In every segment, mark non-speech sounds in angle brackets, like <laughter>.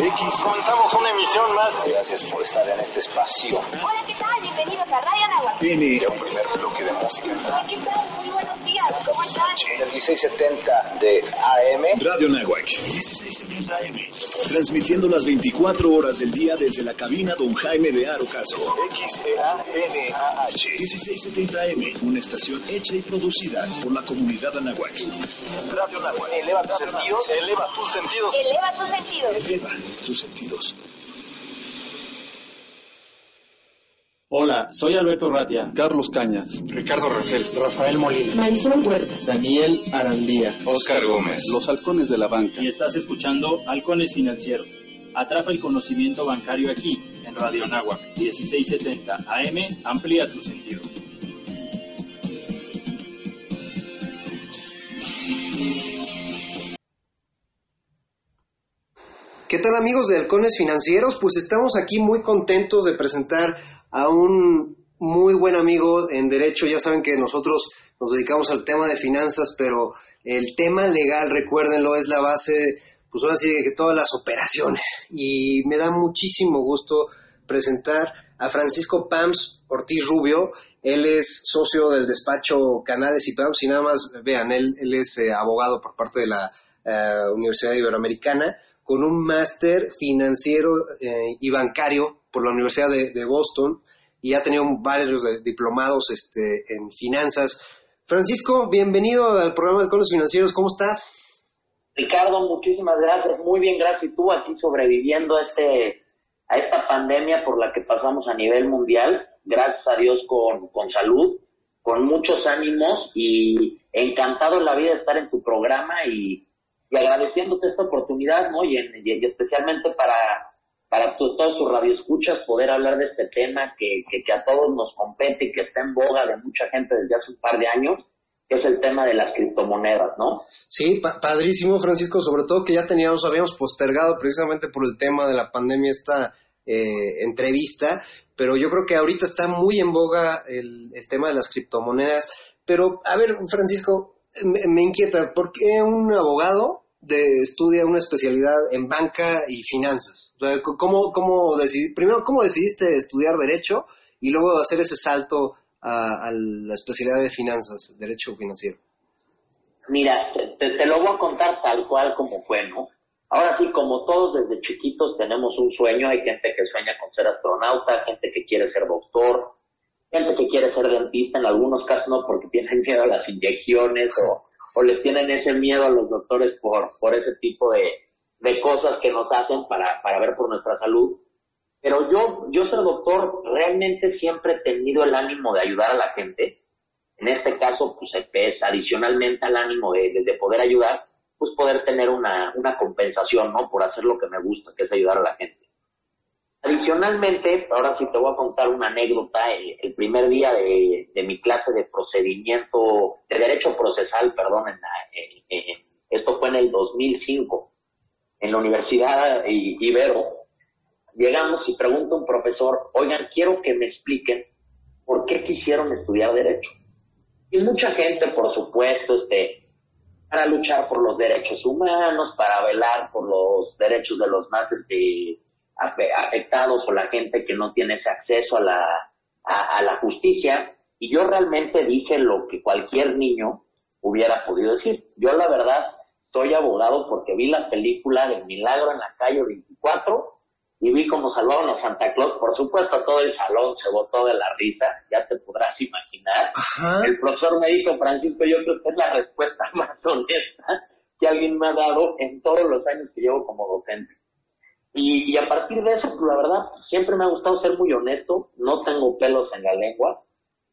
X montamos un emisión más. Gracias por estar en este espacio. Hola, ¿qué tal? Bienvenidos a Radio Anáhuac. N. Ya un primer bloque de música. Hola, ¿qué tal? Muy buenos días. ¿Cómo están? El 1670 de AM. Radio Nahuac, 1670 AM. Transmitiendo las 24 horas del día desde la cabina Don Jaime de Arocaso. X-E-A-N-A-H. 1670 AM, una estación hecha y producida por la comunidad Anahuac. Radio Nahuac. Eleva tus sentidos. Eleva tus sentidos. Eleva tus sentidos. Eleva tus sentidos. Hola, soy Alberto Ratia. Carlos Cañas, Ricardo Rangel. Rafael Molina. Marisol Huerta. Daniel Arandía. Oscar Gómez. Los Halcones de la Banca. Y estás escuchando Halcones Financieros. Atrapa el conocimiento bancario aquí, en Radio Anáhuac, 1670 AM. Amplía tus sentidos. ¿Qué tal amigos de Halcones Financieros? Pues estamos aquí muy contentos de presentar a un muy buen amigo en derecho. Ya saben que nosotros nos dedicamos al tema de finanzas, pero el tema legal, recuérdenlo, es la base, pues ahora sí, de todas las operaciones. Y me da muchísimo gusto presentar a Francisco Pams Ortiz Rubio. Él es socio del despacho Canales y Pams y nada más, vean, él, él es eh, abogado por parte de la eh, Universidad Iberoamericana con un máster financiero eh, y bancario por la Universidad de, Boston y ha tenido varios diplomados este, en finanzas. Francisco, bienvenido al programa de Conos Financieros, ¿cómo estás? Ricardo, muchísimas gracias, muy bien, gracias. Y tú aquí sobreviviendo a, este, a esta pandemia por la que pasamos a nivel mundial, gracias a Dios con, con salud, con muchos ánimos y encantado en la vida de estar en tu programa y y agradeciéndote esta oportunidad, ¿no? Y, en, especialmente para, para todos tus radioescuchas poder hablar de este tema que, que, que, a todos nos compete y que está en boga de mucha gente desde hace un par de años, que es el tema de las criptomonedas, ¿no? Sí, pa padrísimo, Francisco, sobre todo que ya teníamos, habíamos postergado precisamente por el tema de la pandemia esta eh, entrevista, pero yo creo que ahorita está muy en boga el, el tema de las criptomonedas. Pero, a ver, Francisco, me, inquieta, ¿por qué un abogado de, estudia una especialidad en banca y finanzas. ¿cómo, cómo primero, ¿cómo decidiste estudiar Derecho y luego hacer ese salto a, a la especialidad de finanzas, Derecho Financiero? Mira, te, te, lo voy a contar tal cual como fue, ¿no? Ahora sí, como todos desde chiquitos tenemos un sueño, hay gente que sueña con ser astronauta, gente que quiere ser doctor, gente que quiere ser dentista, en algunos casos no porque tienen miedo a las inyecciones o o les tienen ese miedo a los doctores por, por ese tipo de, de cosas que nos hacen para, para ver por nuestra salud. Pero yo, yo ser doctor, realmente siempre he tenido el ánimo de ayudar a la gente. En este caso, pues es adicionalmente al ánimo de, de, de, poder ayudar, pues poder tener una, una compensación, ¿no? Por hacer lo que me gusta, que es ayudar a la gente. Adicionalmente, ahora sí te voy a contar una anécdota. El, primer día de, de, mi clase de procedimiento, de derecho procesal, perdón, en la, esto fue en el 2005, en la Universidad Ibero, llegamos y pregunta un profesor, oigan, quiero que me expliquen por qué quisieron estudiar derecho. Y mucha gente, por supuesto, este, para luchar por los derechos humanos, para velar por los derechos de los más este, afectados o la gente que no tiene ese acceso a la, a, a, la justicia. Y yo realmente dije lo que cualquier niño hubiera podido decir. Yo la verdad soy abogado porque vi la película del Milagro en la calle 24 y vi cómo salvaron a Santa Claus. Por supuesto, todo el salón se botó de la risa, ya te podrás imaginar. Ajá. El profesor me dijo, Francisco, yo creo que es la respuesta <laughs> más honesta que alguien me ha dado en todos los años que llevo como docente. Y, a partir de eso, pues la verdad, siempre me ha gustado ser muy honesto, no tengo pelos en la lengua.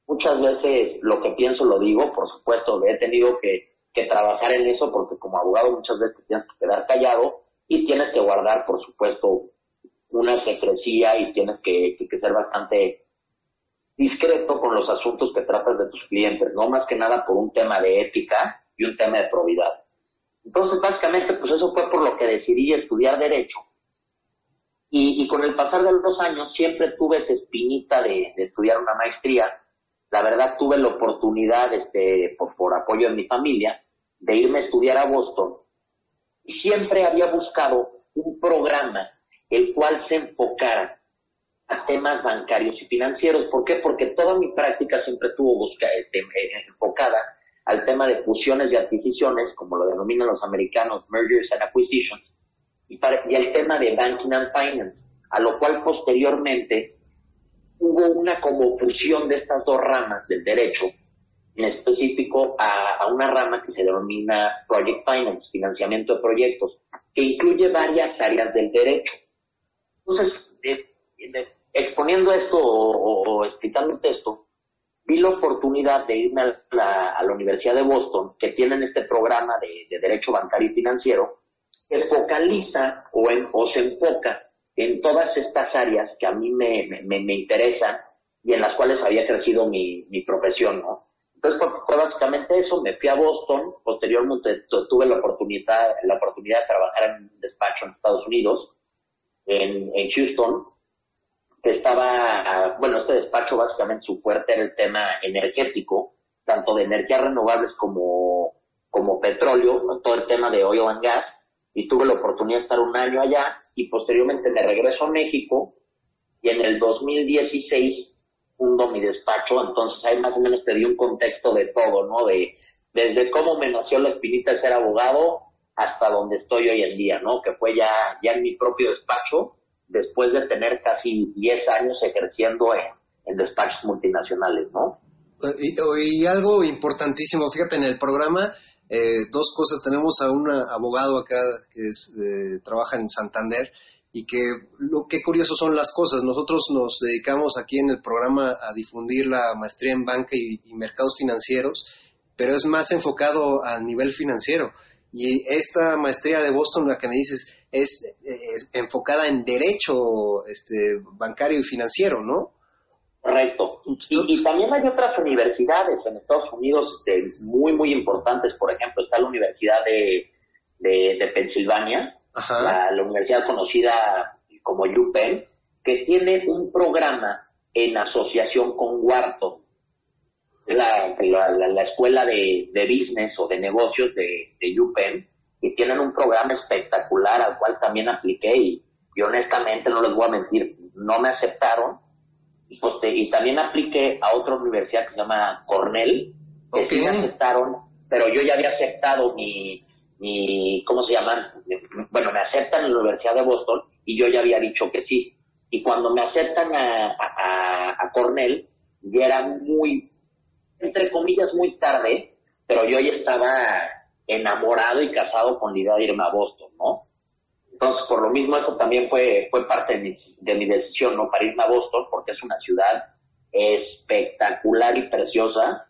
Muchas veces lo que pienso lo digo, por supuesto, he tenido que, que trabajar en eso porque como abogado muchas veces tienes que quedar callado y tienes que guardar, por supuesto, una secrecía y tienes que ser bastante discreto con los asuntos que tratas de tus clientes, no más que nada por un tema de ética y un tema de probidad. Entonces, básicamente, pues eso fue por lo que decidí estudiar Derecho y, con el pasar de los años siempre tuve esa espinita de, estudiar una maestría. La verdad tuve la oportunidad, este, por, apoyo de mi familia, de irme a estudiar a Boston. Y siempre había buscado un programa el cual se enfocara a temas bancarios y financieros. ¿Por qué? Porque toda mi práctica siempre estuvo este, enfocada al tema de fusiones y adquisiciones, como lo denominan los americanos, mergers and acquisitions, y, para, y el tema de banking and finance, a lo cual posteriormente hubo una como fusión de estas dos ramas del derecho, en específico a, una rama que se denomina Project Finance, financiamiento de proyectos, que incluye varias áreas del derecho. Entonces, exponiendo esto o, o- o explicándote esto, vi la oportunidad de irme a la, a la Universidad de Boston, que tienen este programa de, de Derecho Bancario y Financiero, que focaliza o, en- o se enfoca en todas estas áreas que a mí me, me- me- interesan y en las cuales había crecido mi, mi profesión, ¿no? Entonces, fue, fue básicamente eso, me fui a Boston, posteriormente tu- tuve la oportunidad, la oportunidad de trabajar en un despacho en Estados Unidos, en, en Houston, que estaba, bueno, este despacho básicamente su fuerte era el tema energético, tanto de energías renovables como, como petróleo, todo el tema de oil and gas, y tuve la oportunidad de estar un año allá, y posteriormente me regreso a México, y en el 2016 fundo mi despacho, entonces ahí más o menos te di un contexto de todo, ¿no? De, desde cómo me nació la espinita de ser abogado hasta donde estoy hoy en día, ¿no? Que fue ya, ya en mi propio despacho, después de tener casi 10 años ejerciendo en, en despachos multinacionales, ¿no? Y, y algo importantísimo, fíjate, en el programa, eh, dos cosas. Tenemos a un abogado acá que es, eh, trabaja en Santander y que lo que curioso son las cosas. Nosotros nos dedicamos aquí en el programa a difundir la maestría en banca y, mercados financieros, pero es más enfocado a nivel financiero. Y esta maestría de Boston, la que me dices, es, es enfocada en derecho este, bancario y financiero, ¿no? Correcto. Y, y, también hay otras universidades en Estados Unidos este, muy, muy importantes. Por ejemplo, está la Universidad de, de, de Pensilvania, la, la, universidad conocida como UPenn, que tiene un programa en asociación con Wharton, la, la, la escuela de, de, business o de negocios de, de UPenn, y tienen un programa espectacular al cual también apliqué y, y honestamente no les voy a mentir, no me aceptaron y, y también apliqué a otra universidad que se llama Cornell, que okay. sí me aceptaron, pero yo ya había aceptado mi, mi, ¿cómo se llama? Bueno, me aceptan en la Universidad de Boston y yo ya había dicho que sí. Y cuando me aceptan a, a, a Cornell, ya era muy, entre comillas, muy tarde, pero yo ya estaba enamorado y casado con la idea de irme a Boston, ¿no? Entonces, por lo mismo, eso también fue, fue parte de mi, de mi decisión, ¿no? Para irme a Boston, porque es una ciudad espectacular y preciosa,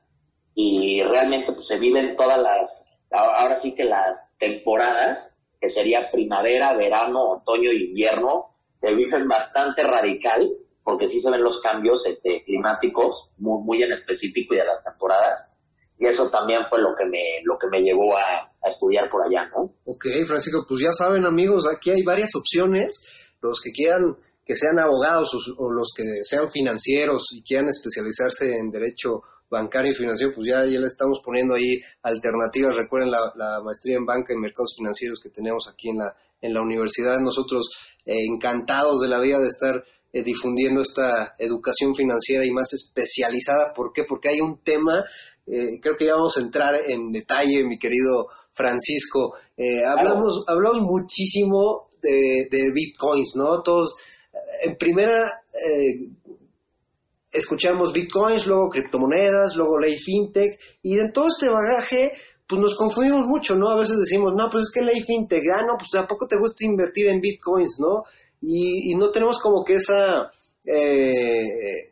y realmente pues, se viven todas las, ahora sí que las temporadas, que sería primavera, verano, otoño y invierno, se viven bastante radical, porque sí se ven los cambios este, climáticos, muy, muy en específico y de las temporadas, y eso también fue lo que me, lo que me llevó a, estudiar por allá, ¿no? Ok, Francisco, pues ya saben amigos, aquí hay varias opciones, los que quieran que sean abogados o, los que sean financieros y quieran especializarse en derecho bancario y financiero, pues ya, ya le estamos poniendo ahí alternativas. Recuerden la, la, maestría en banca y mercados financieros que tenemos aquí en la, en la universidad. Nosotros eh, encantados de la vida de estar eh, difundiendo esta educación financiera y más especializada. ¿Por qué? Porque hay un tema, eh, creo que ya vamos a entrar en detalle, mi querido Francisco. Eh, hablamos, hablamos muchísimo de, de bitcoins, ¿no? Todos, en primera, eh, escuchamos bitcoins, luego criptomonedas, luego ley fintech, y en todo este bagaje, pues nos confundimos mucho, ¿no? A veces decimos, no, pues es que ley fintech, ah, no, pues tampoco te gusta invertir en bitcoins, ¿no? Y, y no tenemos como que esa, eh,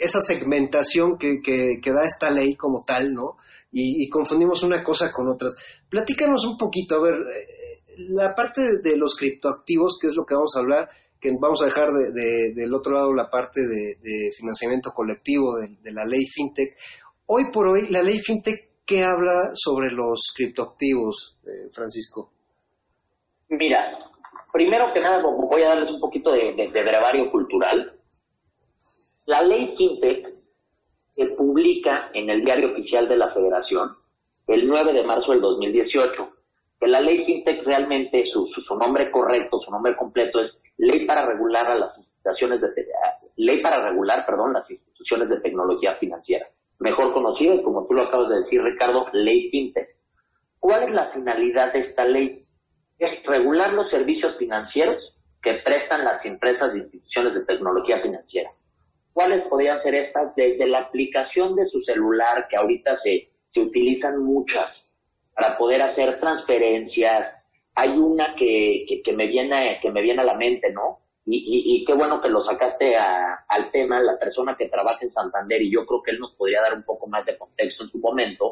esa segmentación que, que, da esta ley como tal, ¿no? Y, confundimos una cosa con otras. Platícanos un poquito, a ver, la parte de, los criptoactivos, que es lo que vamos a hablar, que vamos a dejar de, de, del otro lado la parte de, de financiamiento colectivo de, la ley FinTech. Hoy por hoy, la ley FinTech, ¿qué habla sobre los criptoactivos, eh, Francisco? Mira, primero que nada voy a darles un poquito de, brevario cultural. La ley FinTech se publica en el diario oficial de la Federación el 9 de marzo del 2018. que la ley FinTech realmente, su, nombre correcto, su nombre completo es Ley para regular a las instituciones de ley para regular, perdón, las instituciones de tecnología financiera, mejor conocida y como tú lo acabas de decir, Ricardo, Ley FinTech. ¿Cuál es la finalidad de esta ley? Es regular los servicios financieros que prestan las empresas de instituciones de tecnología financiera. ¿Cuáles podrían ser estas? Desde la aplicación de su celular, que ahorita se, se utilizan muchas, para poder hacer transferencias. Hay una que, que, me viene que me viene a la mente, ¿no? Y, y, y qué bueno que lo sacaste a, al tema, la persona que trabaja en Santander, y yo creo que él nos podría dar un poco más de contexto en su momento.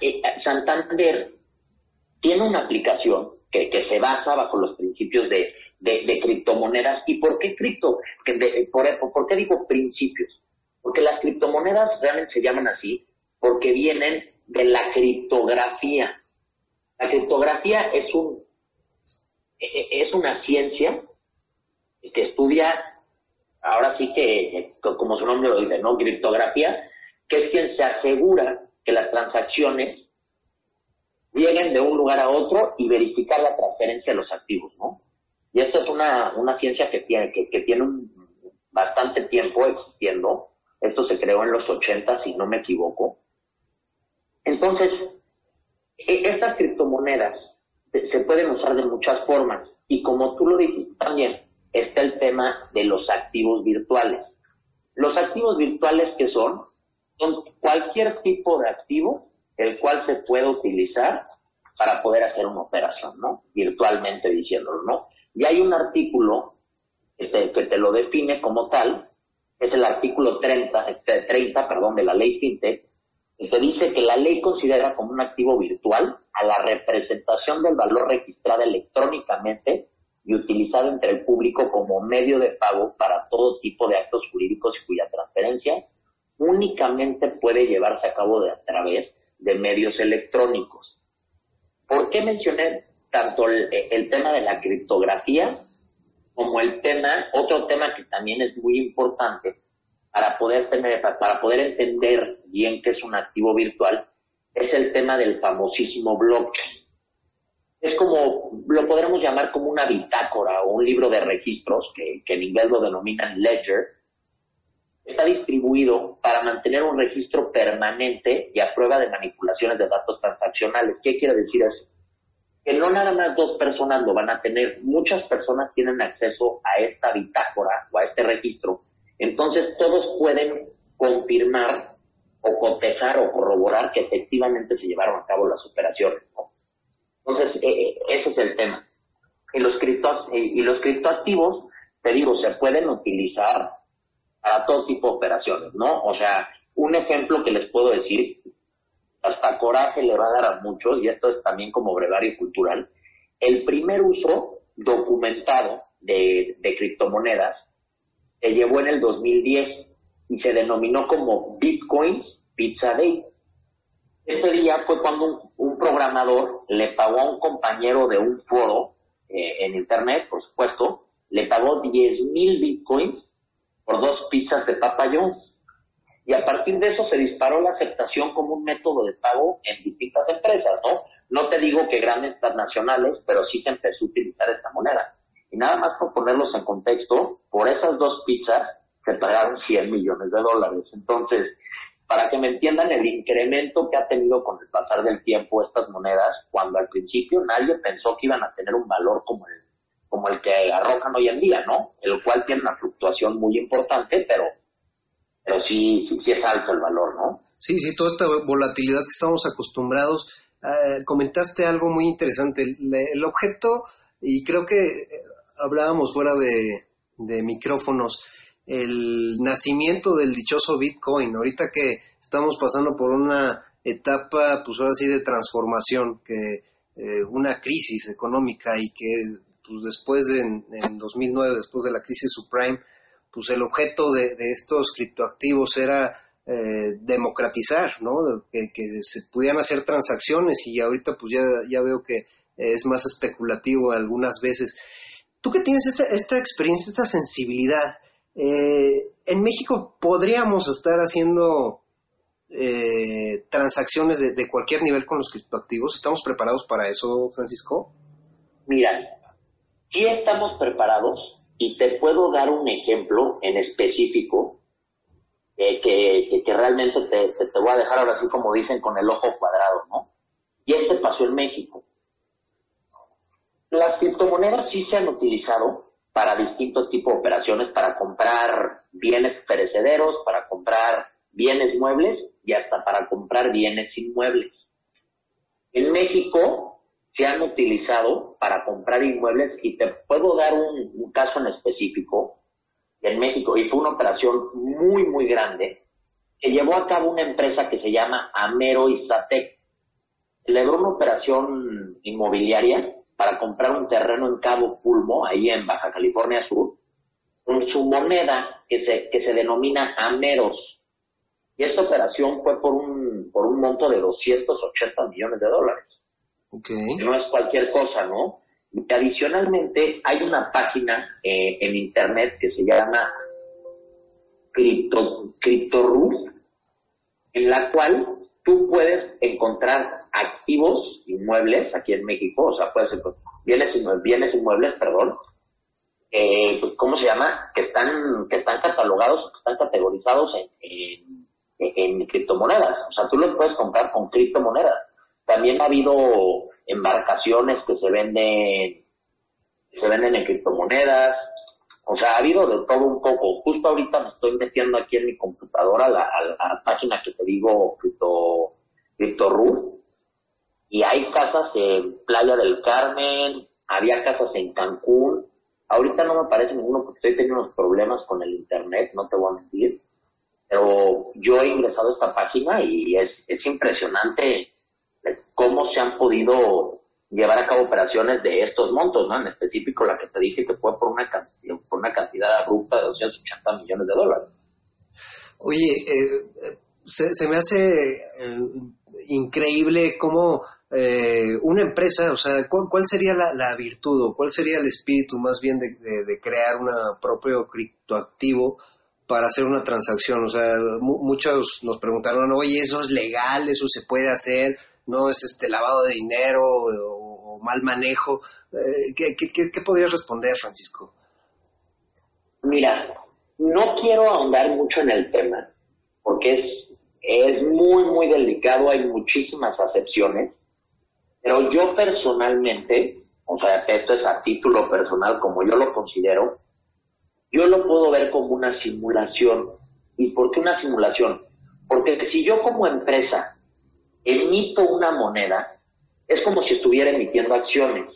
Eh, Santander tiene una aplicación que, que, se basa bajo los principios de, de, criptomonedas. ¿Y por qué cripto? De, por, ¿Por qué digo principios? Porque las criptomonedas realmente se llaman así porque vienen de la criptografía. La criptografía es un es una ciencia que estudia, ahora sí que, como su nombre lo dice, ¿no? Criptografía, que es quien se asegura que las transacciones lleguen de un lugar a otro y verificar la transferencia de los activos, ¿no? Y esto es una, una ciencia que tiene, que, tiene un, bastante tiempo existiendo. Esto se creó en los 80, si no me equivoco. Entonces, estas criptomonedas se pueden usar de muchas formas. Y como tú lo dijiste también, está el tema de los activos virtuales. Los activos virtuales que son, son cualquier tipo de activo el cual se puede utilizar para poder hacer una operación, ¿no? Virtualmente diciéndolo, ¿no? Y hay un artículo que te, que te lo define como tal, es el artículo 30, este, 30 perdón, de la ley FinTech, que te dice que la ley considera como un activo virtual a la representación del valor registrada electrónicamente y utilizado entre el público como medio de pago para todo tipo de actos jurídicos cuya transferencia únicamente puede llevarse a cabo de, a través de medios electrónicos. ¿Por qué mencioné tanto el, tema de la criptografía como el tema, otro tema que también es muy importante para poder tener, para poder entender bien qué es un activo virtual, es el tema del famosísimo blockchain. Es como, lo podremos llamar como una bitácora o un libro de registros, que, que en inglés lo denominan ledger, está distribuido para mantener un registro permanente y a prueba de manipulaciones de datos transaccionales. ¿Qué quiere decir eso? Que no nada más dos personas lo van a tener, muchas personas tienen acceso a esta bitácora o a este registro. Entonces todos pueden confirmar o cotejar o corroborar que efectivamente se llevaron a cabo las operaciones. Entonces, eh, ese es el tema. Y los, cripto, y los criptoactivos, te digo, se pueden utilizar para todo tipo de operaciones, ¿no? O sea, un ejemplo que les puedo decir, hasta coraje le va a dar a muchos, y esto es también como brevario cultural, el primer uso documentado de, criptomonedas se llevó en el 2010 y se denominó como Bitcoins Pizza Day. Ese día fue cuando un, programador le pagó a un compañero de un foro eh, en internet, por supuesto, le pagó 10 mil bitcoins por dos pizzas de Papa. Y a partir de eso se disparó la aceptación como un método de pago en distintas empresas, ¿no? No te digo que grandes transnacionales, pero sí se empezó a utilizar esta moneda. Y nada más por ponerlos en contexto, por esas dos pizzas se pagaron 100 millones de dólares. Entonces, para que me entiendan el incremento que ha tenido con el pasar del tiempo estas monedas, cuando al principio nadie pensó que iban a tener un valor como el, como el que arrojan hoy en día, ¿no? El cual tiene una fluctuación muy importante, pero, pero sí, sí, es alto el valor, ¿no? Sí, sí, toda esta volatilidad que estamos acostumbrados. Eh, comentaste algo muy interesante. El, objeto, y creo que hablábamos fuera de, de micrófonos, el nacimiento del dichoso Bitcoin. Ahorita que estamos pasando por una etapa, pues ahora sí, de transformación, que eh, una crisis económica y que pues después de, en, en, 2009, después de la crisis subprime, pues el objeto de, estos criptoactivos era eh, democratizar, ¿no? Que, se pudieran hacer transacciones y ahorita pues ya, ya veo que es más especulativo algunas veces. Tú que tienes esta, esta experiencia, esta sensibilidad, eh, en México podríamos estar haciendo eh, transacciones de, de cualquier nivel con los criptoactivos? ¿Estamos preparados para eso, Francisco? Mira, sí estamos preparados y te puedo dar un ejemplo en específico eh, que, que, realmente te, te, te voy a dejar ahora así como dicen con el ojo cuadrado, ¿no? Y este pasó en México. Las criptomonedas sí se han utilizado para distintos tipos de operaciones, para comprar bienes perecederos, para comprar bienes muebles y hasta para comprar bienes inmuebles. En México se han utilizado para comprar inmuebles y te puedo dar un, caso en específico en México y fue una operación muy, muy grande que llevó a cabo una empresa que se llama Amero Izatec. Celebró una operación inmobiliaria para comprar un terreno en Cabo Pulmo, ahí en Baja California Sur, con su moneda que se, que se denomina Ameros. Y esta operación fue por un, por un monto de 280 millones de dólares. No es cualquier cosa, ¿no? Y adicionalmente hay una página eh, en internet que se llama Crypto, en la cual tú puedes encontrar activos inmuebles aquí en México, o sea, puedes encontrar bienes, bienes inmuebles, perdón, eh, pues, ¿cómo se llama? Que están, que están catalogados, que están categorizados en, en, en criptomonedas. O sea, tú los puedes comprar con criptomonedas. También ha habido embarcaciones que se venden, se venden en criptomonedas. O sea, ha habido de todo un poco. Justo ahorita me estoy metiendo aquí en mi computadora la, a la página que te digo, Crypto, CryptoRoof, y hay casas en Playa del Carmen, había casas en Cancún. Ahorita no me parece ninguno porque estoy teniendo unos problemas con el internet, no te voy a mentir. Pero yo he ingresado a esta página y es, es impresionante cómo se han podido llevar a cabo operaciones de estos montos, ¿no? En específico la que te dije que fue por una cantidad, por una cantidad abrupta de 280 millones de dólares. Oye, eh, se, me hace eh, increíble cómo eh, una empresa, o sea, ¿cuál, cuál sería la, la virtud o cuál sería el espíritu más bien de, de- de crear un propio criptoactivo para hacer una transacción? O sea, mu- muchos nos preguntaron, oye, ¿eso es legal? ¿Eso se puede hacer? ¿No es este lavado de dinero o, mal manejo? Eh, ¿qué, qué, qué- qué podrías responder, Francisco? Mira, no quiero ahondar mucho en el tema, porque es, es muy, muy delicado, hay muchísimas acepciones, pero yo personalmente, o sea, esto es a título personal como yo lo considero, yo lo puedo ver como una simulación. ¿Y por qué una simulación? Porque si yo como empresa emito una moneda, es como si estuviera emitiendo acciones.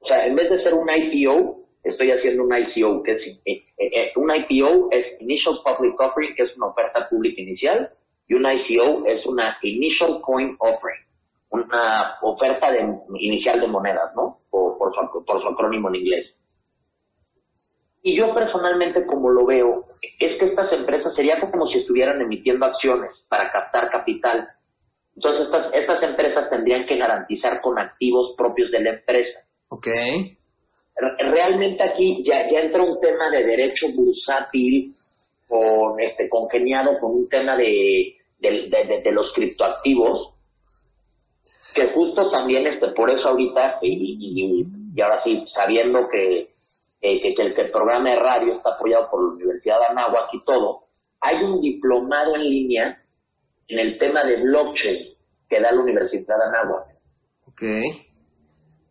O sea, en vez de ser un IPO, estoy haciendo un ICO, que es eh, eh, un IPO es Initial Public Offering, que es una oferta pública inicial, y un ICO es una Initial Coin Offering, una oferta de, inicial de monedas, ¿no? Su, por su acrónimo en inglés. Y yo personalmente, como lo veo, es que estas empresas sería como si estuvieran emitiendo acciones para captar capital. Entonces, estas, estas empresas tendrían que garantizar con activos propios de la empresa. Ok. Realmente aquí ya, ya entra un tema de derecho bursátil con este congeniado con un tema de, de, de- de- de los criptoactivos que justo también este por eso ahorita y, y- y ahora sí sabiendo que, que, que- que el, que el programa de radio está apoyado por la Universidad de Anáhuac y todo hay un diplomado en línea en el tema de blockchain que da la Universidad de Anáhuac Ok.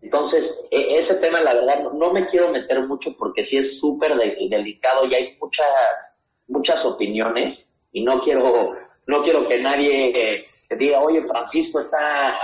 entonces, e- ese tema, la verdad, no, me quiero meter mucho porque sí es súper de- delicado y hay muchas muchas opiniones y no quiero no quiero que nadie eh, diga, oye, Francisco está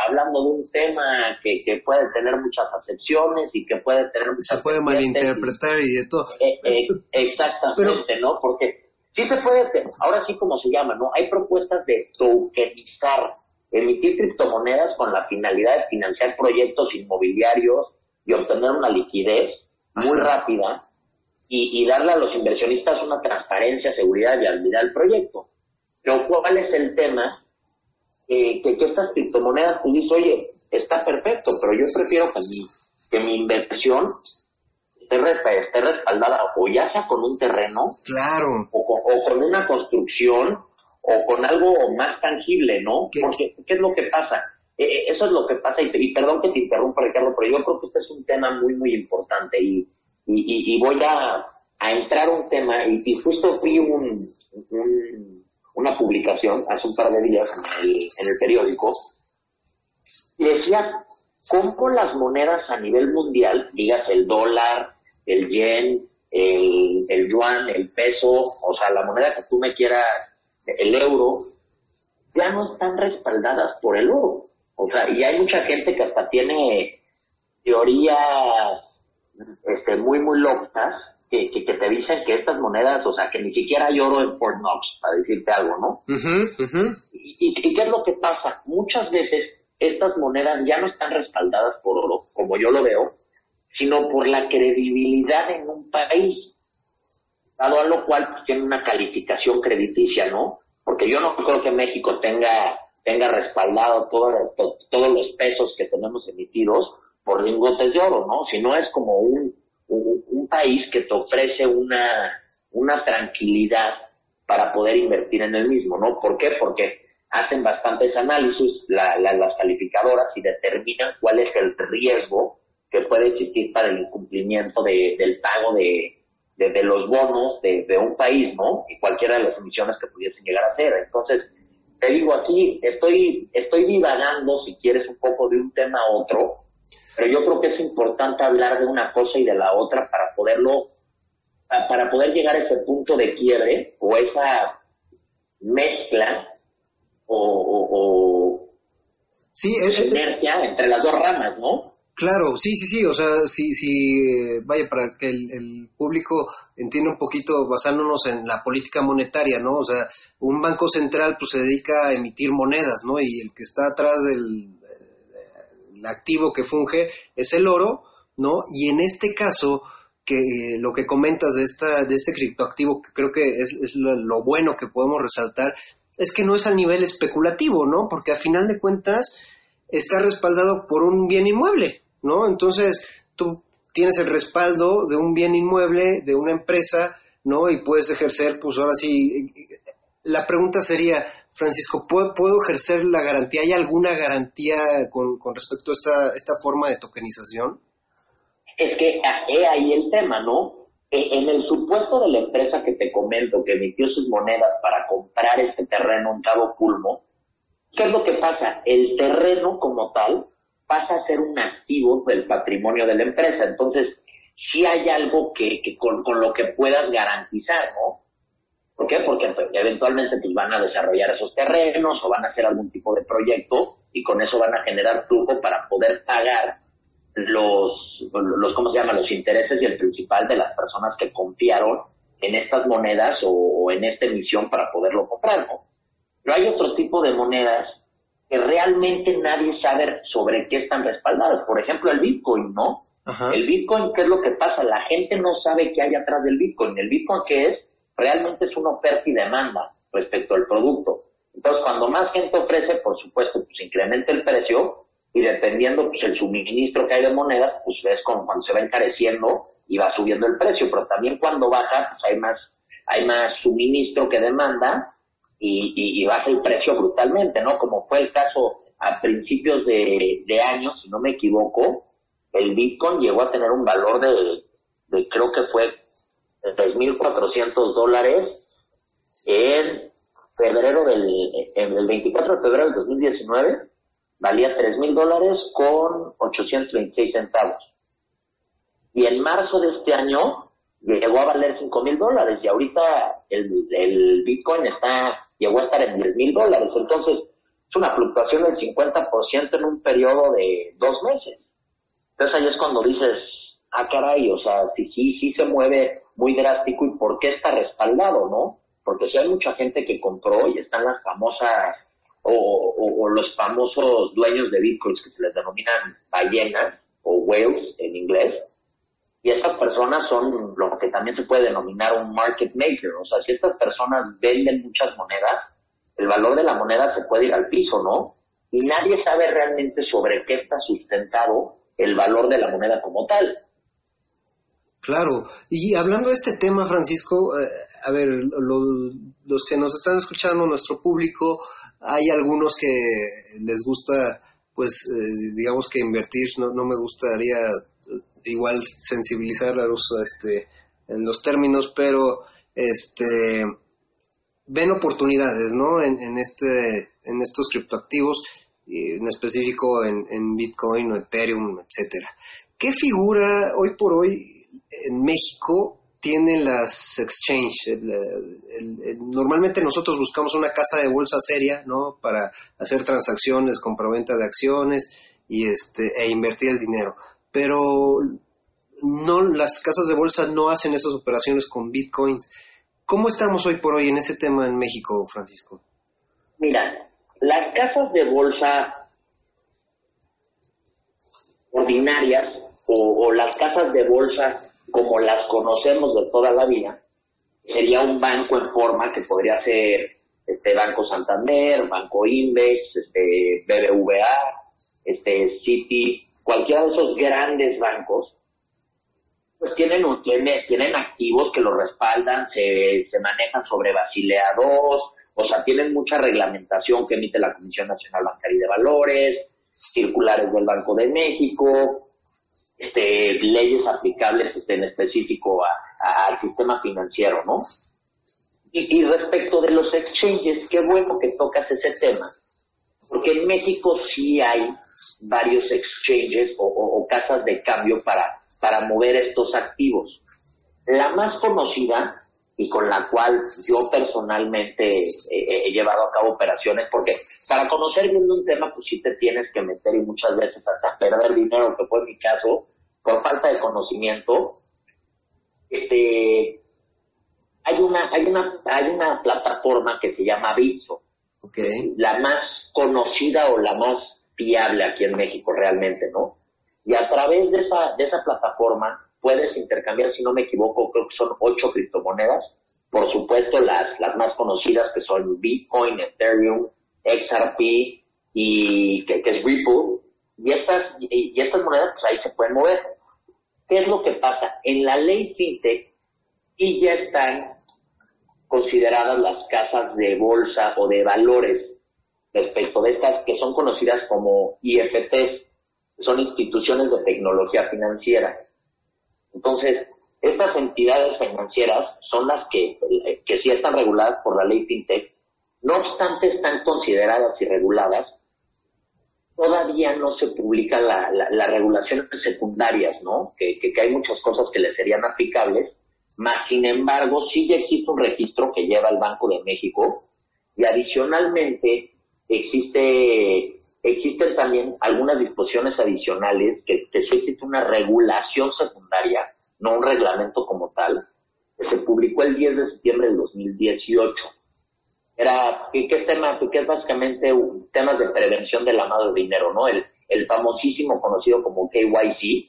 hablando de un tema que, que puede tener muchas acepciones y que puede tener muchas Se puede vertientes y- malinterpretar y de todo. eh, eh, exactamente, ¿no? Porque sí se puede, hacer, ahora sí como se llama, ¿no? Hay propuestas de tokenizar, emitir criptomonedas con la finalidad de financiar proyectos inmobiliarios y obtener una liquidez muy rápida y, y darle a los inversionistas una transparencia, seguridad y viabilidad del proyecto. Pero ¿cuál es el tema? Eh, que, que estas criptomonedas, tú dices, oye, está perfecto, pero yo prefiero que mi, que mi inversión esté, re- esté respaldada o ya sea con un terreno Claro. o con, o con una construcción o con algo más tangible, ¿no? ¿Qué- Porque, ¿qué es lo que pasa? Eh, eh, eso es lo que pasa, y, y perdón que te interrumpa, Ricardo, pero yo creo que este es un tema muy, muy importante y, y, y- voy a, a entrar a un tema, y, y justo fui un, un- una publicación hace un par de días en el, en el periódico, y decía cómo las monedas a nivel mundial, digas el dólar, el yen, el, el yuan, el peso, o sea, la moneda que tú me quieras, el euro, ya no están respaldadas por el oro. O sea, y hay mucha gente que hasta tiene teorías este, muy, muy locas que, que, que te dicen que estas monedas, o sea, que ni siquiera hay oro en Fort Knox, para decirte algo, ¿no? Ujú. ¿Y, y- y qué es lo que pasa? Muchas veces estas monedas ya no están respaldadas por oro, como yo lo veo, sino por la credibilidad en un país, dado a lo cual pues, tiene una calificación crediticia, ¿no? Porque yo no creo que México tenga tenga respaldado todo, to- todos los pesos que tenemos emitidos por lingotes de oro, ¿no? Si no es como un, un, un país que te ofrece una, una tranquilidad para poder invertir en el mismo, ¿no? ¿Por qué? Porque hacen bastantes análisis la- la- las calificadoras y determinan cuál es el riesgo que puede existir para el incumplimiento de- del pago de, de, de los bonos de, un país, ¿no? Y cualquiera de las emisiones que pudiesen llegar a hacer. Entonces, te digo así, estoy, estoy divagando, si quieres, un poco de un tema a otro, pero yo creo que es importante hablar de una cosa y de la otra para poderlo, pa- para poder llegar a ese punto de quiebre o esa mezcla o, o- o Sí, eh, sinergia entre las dos ramas, ¿no? Claro, sí, sí, sí, o sea, sí, sí, eh, vaya, para que el, el público entienda un poquito, basándonos en la política monetaria, ¿no? O sea, un banco central pues se dedica a emitir monedas, ¿no? Y el que está atrás del eh, activo que funge es el oro, ¿no? Y en este caso, que eh, lo que comentas de esta de este criptoactivo, que creo que es, es lo, lo bueno que podemos resaltar, es que no es a nivel especulativo, ¿no? Porque a final de cuentas está respaldado por un bien inmueble, ¿no? Entonces, tú tienes el respaldo de un bien inmueble, de una empresa, ¿no? Y puedes ejercer, pues ahora sí, la pregunta sería, Francisco, ¿puedo, puedo ejercer la garantía? ¿Hay alguna garantía con, respecto a esta, esta forma de tokenización? Es que ah, he ahí el tema, ¿no? E- En el supuesto de la empresa que te comento que emitió sus monedas para comprar este terreno en Cabo Pulmo, ¿qué es lo que pasa? El terreno como tal pasa a ser un activo del patrimonio de la empresa. Entonces, sí hay algo que, que con, lo que puedas garantizar, ¿no? ¿Por qué? Porque pues, eventualmente pues, van a desarrollar esos terrenos o van a hacer algún tipo de proyecto y con eso van a generar flujo para poder pagar los, los ¿cómo se llama? Los intereses y el principal de las personas que confiaron en estas monedas o, o en esta emisión para poderlo comprar, ¿no? Pero hay otro tipo de monedas que realmente nadie sabe sobre qué están respaldadas. Por ejemplo, el Bitcoin, ¿no? Ajá. El Bitcoin, ¿qué es lo que pasa? La gente no sabe qué hay atrás del Bitcoin. El Bitcoin, ¿qué es? Realmente es una oferta y demanda respecto al producto. Entonces, cuando más gente ofrece, por supuesto, pues incrementa el precio y dependiendo pues el suministro que hay de monedas, pues ves como cuando se va encareciendo y va subiendo el precio, pero también cuando baja, pues hay más, hay más suministro que demanda y, y, y baja el precio brutalmente, ¿no? Como fue el caso a principios de, de año, si no me equivoco, el Bitcoin llegó a tener un valor de, de creo que fue de 3.400 dólares en febrero del, en el 24 de febrero del 2019, valía 3.000 dólares con 826 centavos. Y en marzo de este año llegó a valer 5.000 dólares y ahorita el, el Bitcoin está, llegó a estar en 10.000 dólares. Entonces, es una fluctuación del 50% en un periodo de dos meses. Entonces ahí es cuando dices, ah, caray, o sea, sí, sí, sí se mueve muy drástico y por qué está respaldado, ¿no? Porque si hay mucha gente que compró y están las famosas o, o- o los famosos dueños de bitcoins que se les denominan ballenas o whales en inglés, y estas personas son lo que también se puede denominar un market maker, o sea, si estas personas venden muchas monedas, el valor de la moneda se puede ir al piso, ¿no? Y nadie sabe realmente sobre qué está sustentado el valor de la moneda como tal. Claro, y hablando de este tema, Francisco, eh, a ver, lo- los que nos están escuchando, nuestro público, hay algunos que les gusta, pues, eh, digamos que invertir, no, no me gustaría igual sensibilizar a los, este, en los términos, pero, este, ven oportunidades, ¿no? En, en este, en estos criptoactivos, en específico en, en Bitcoin o Ethereum, etcétera. ¿Qué figura hoy por hoy en México tienen las exchange? El- normalmente nosotros buscamos una casa de bolsa seria, ¿no? Para hacer transacciones, compraventa de acciones y este e invertir el dinero. Pero no, las casas de bolsa no hacen esas operaciones con bitcoins. ¿Cómo estamos hoy por hoy en ese tema en México, Francisco? Mira, las casas de bolsa ordinarias o, las casas de bolsa como las conocemos de toda la vida, sería un banco en forma que podría ser este Banco Santander, Banco Index, este BBVA, este Citi, cualquiera de esos grandes bancos, pues tienen, un- tiene- tienen activos que los respaldan, se, se manejan sobre Basilea II, o sea, tienen mucha reglamentación que emite la Comisión Nacional Bancaria de Valores, circulares del Banco de México, este, leyes aplicables este, en específico a- al sistema financiero, ¿no? Y, y respecto de los exchanges, qué bueno que tocas ese tema, porque en México sí hay varios exchanges o, o- o casas de cambio para, para mover estos activos. La más conocida y con la cual yo personalmente he llevado a cabo operaciones, porque para conocer bien un tema, pues sí te tienes que meter y muchas veces hasta perder dinero, que fue mi caso, por falta de conocimiento. Este, hay una, hay una, hay una plataforma que se llama Bitso, la más conocida o la más fiable aquí en México realmente, ¿no? Y a través de esa, de esa plataforma puedes intercambiar, si no me equivoco, creo que son ocho criptomonedas. Por supuesto, las, las más conocidas que son Bitcoin, Ethereum, XRP y que, es Ripple. Y estas, y, y estas monedas, pues ahí se pueden mover. ¿Qué es lo que pasa? En la ley FinTech y ya están consideradas las casas de bolsa o de valores respecto de estas que son conocidas como IFT, que son instituciones de tecnología financiera. Entonces, estas entidades financieras son las que, que sí están reguladas por la ley FinTech, no obstante están consideradas y reguladas, todavía no se publican la- la- las regulaciones secundarias, ¿no? Que, que- que hay muchas cosas que le serían aplicables, más sin embargo, sí ya existe un registro que lleva el Banco de México y adicionalmente existe existen también algunas disposiciones adicionales que, que existe una regulación secundaria, no un reglamento como tal, que se publicó el 10 de septiembre del 2018. Era, ¿qué, qué tema? Que es básicamente un- temas de prevención del lavado de dinero, ¿no? El, el famosísimo conocido como KYC,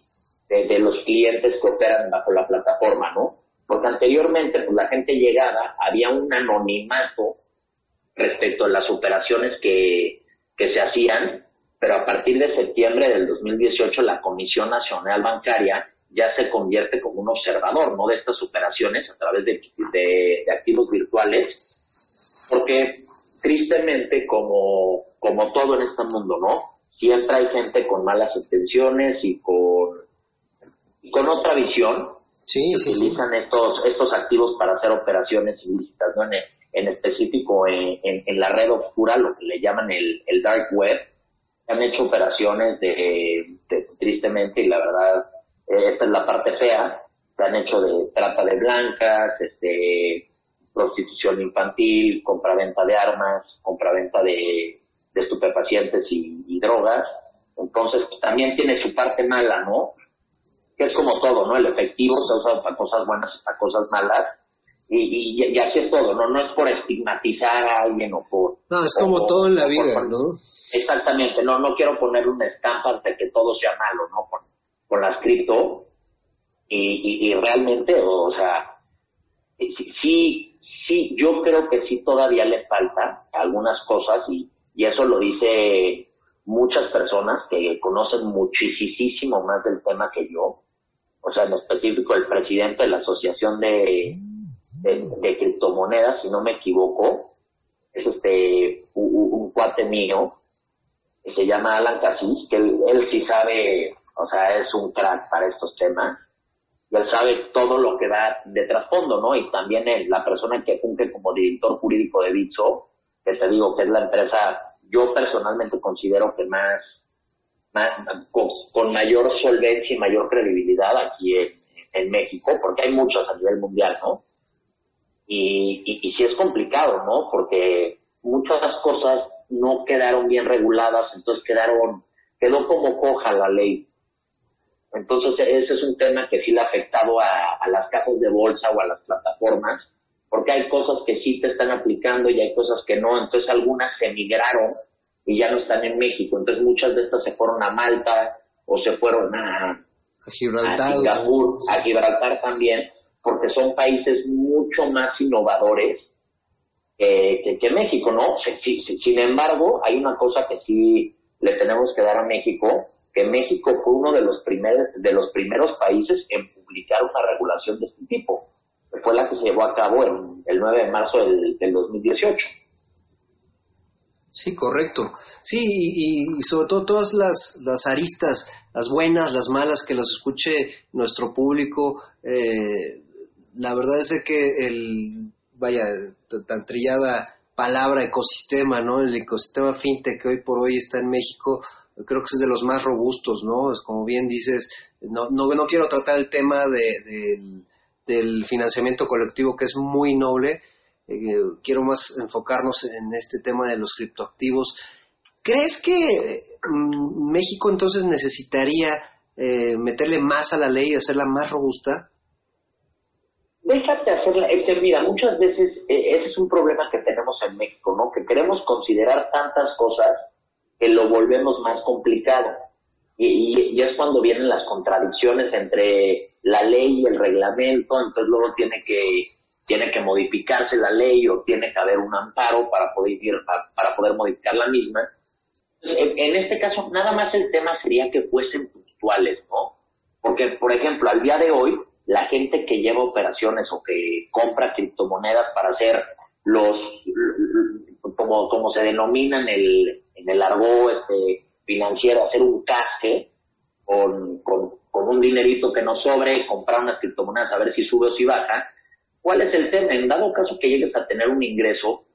de, de los clientes que operan bajo la plataforma, ¿no? Porque anteriormente, pues la gente llegaba, había un anonimato respecto a las operaciones que, que se hacían, pero a partir de septiembre del 2018 la Comisión Nacional Bancaria ya se convierte como un observador, ¿no? De estas operaciones a través de, de- de activos virtuales, porque tristemente, como, como todo en este mundo, ¿no? Siempre hay gente con malas intenciones y con, y con otra visión, Sí, que sí, sí. utilizan estos, estos activos para hacer operaciones ilícitas, ¿no? En, en específico en, la red oscura, lo que le llaman el, dark web. Han hecho operaciones de, tristemente, y la verdad, eh, esta es la parte fea, se han hecho de trata de blancas, este, prostitución infantil, compraventa de armas, compraventa de, de estupefacientes y, drogas. Entonces, también tiene su parte mala, ¿no? que es como todo, ¿no? El efectivo se usa para cosas buenas y para cosas malas. Y, y, y así es todo, ¿no? No es por estigmatizar a alguien o por... No, es como o- todo en la vida, por- ¿no? Exactamente, no, no quiero poner una estampa de que todo sea malo, ¿no? Con, con las cripto. Y, y, y realmente, o sea, sí, sí, sí, yo creo que sí todavía le falta algunas cosas y, y eso lo dice muchas personas que conocen muchísimo más del tema que yo. o sea, en específico el presidente de la Asociación de, de, Criptomonedas, si no me equivoco, es este un, un cuate mío que se llama Alan Cassis, que él, él sí sabe, o sea, es un crack para estos temas, y él sabe todo lo que da de trasfondo, ¿no? Y también es la persona que funge como director jurídico de Bitso, que te digo que es la empresa, yo personalmente considero que más, más con, con mayor solvencia y mayor credibilidad aquí en, en México, porque hay muchos a nivel mundial, ¿no? Y, y, y sí es complicado, ¿no? Porque muchas cosas no quedaron bien reguladas, entonces quedaron, quedó como coja la ley. Entonces ese es un tema que sí le ha afectado a, a las casas de bolsa o a las plataformas, porque hay cosas que sí te están aplicando y hay cosas que no, entonces algunas se migraron y ya no están en México, entonces muchas de estas se fueron a Malta o se fueron a, A Gibraltar. a Singapur, a Gibraltar también, porque son países mucho más innovadores que, que, México, ¿no? Sí, sin embargo, hay una cosa que sí le tenemos que dar a México, que México fue uno de los primeros, de los primeros países en publicar una regulación de este tipo, fue la que se llevó a cabo en, el 9 de marzo del, del 2018. Sí, correcto. Sí, y, y sobre todo todas las, las aristas, las buenas, las malas, que las escuche nuestro público. Eh, la verdad es que el, vaya, tan trillada palabra ecosistema, ¿no? El ecosistema fintech que hoy por hoy está en México, creo que es de los más robustos, ¿no? Es como bien dices, no, no, no quiero tratar el tema de, del, del financiamiento colectivo que es muy noble, eh, quiero más enfocarnos en este tema de los criptoactivos. ¿Crees que mm, México entonces necesitaría eh, meterle más a la ley y hacerla más robusta? Déjate hacerla, es que mira, muchas veces eh, ese es un problema que tenemos en México, ¿no? Que queremos considerar tantas cosas que lo volvemos más complicado. Y, y- y es cuando vienen las contradicciones entre la ley y el reglamento, entonces luego tiene que tiene que modificarse la ley o tiene que haber un amparo para poder ir, para, para poder modificar la misma. En, en este caso, nada más el tema sería que fuesen puntuales, ¿no? Porque, por ejemplo, al día de hoy, la gente que lleva operaciones o que compra criptomonedas para hacer los, como, como se denomina en el, en el argot este, financiero, hacer un casque con, con, con un dinerito que nos sobre, comprar unas criptomonedas a ver si sube o si baja. ¿Cuál es el tema? En dado caso que llegues a tener un ingreso,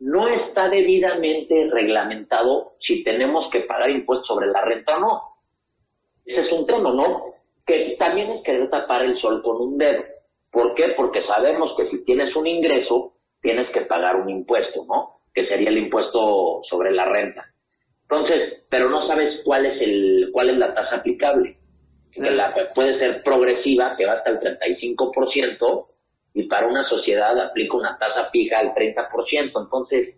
no está debidamente reglamentado si tenemos que pagar impuestos sobre la renta o no. Ese es un tema, ¿no? Que también es querer tapar el sol con un dedo. ¿Por qué? Porque sabemos que si tienes un ingreso, tienes que pagar un impuesto, ¿no? Que sería el impuesto sobre la renta. Entonces, pero no sabes cuál es el, cuál es la tasa aplicable. Que la, puede ser progresiva, que va hasta el 35%, y para una sociedad aplica una tasa fija al 30%. Entonces,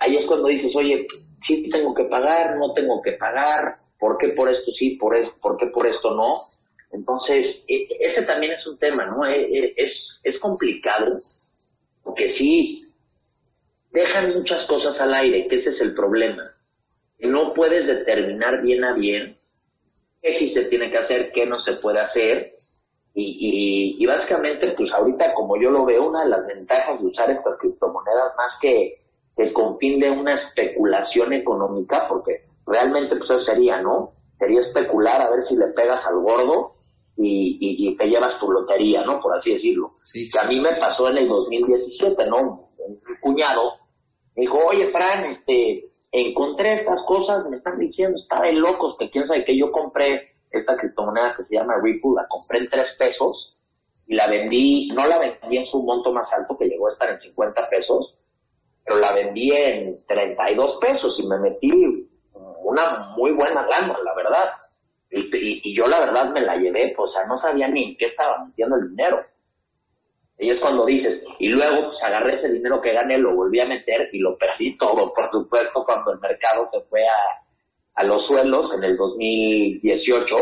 ahí es cuando dices, oye, sí tengo que pagar, no tengo que pagar, ¿por qué por esto sí, por, es, por qué por esto no? Entonces, e- ese también es un tema, ¿no? E- e- Es, es complicado, porque sí, dejan muchas cosas al aire, que ese es el problema. No puedes determinar bien a bien qué sí se tiene que hacer, qué no se puede hacer, y, y, y básicamente, pues ahorita, como yo lo veo, una de las ventajas de usar estas criptomonedas, más que, que con fin de una especulación económica, porque realmente pues eso sería, ¿no? Sería especular a ver si le pegas al gordo y, y, y te llevas tu lotería, ¿no? Por así decirlo. Sí. Que a mí me pasó en el 2017, ¿no? Un cuñado me dijo, oye, Fran, este, encontré estas cosas, me están diciendo, está de locos, que quién sabe que yo compré esta criptomoneda que se llama Ripple, la compré en 3 pesos y la vendí, no la vendí en su monto más alto que llegó a estar en 50 pesos, pero la vendí en 32 pesos y me metí una muy buena lana, la verdad. Y, yo la verdad me la llevé, pues, o sea, no sabía ni en qué estaba metiendo el dinero. Y es cuando dices, y luego pues agarré ese dinero que gané, lo volví a meter y lo perdí todo, <laughs> por supuesto, cuando el mercado se fue a, a los suelos en el 2018,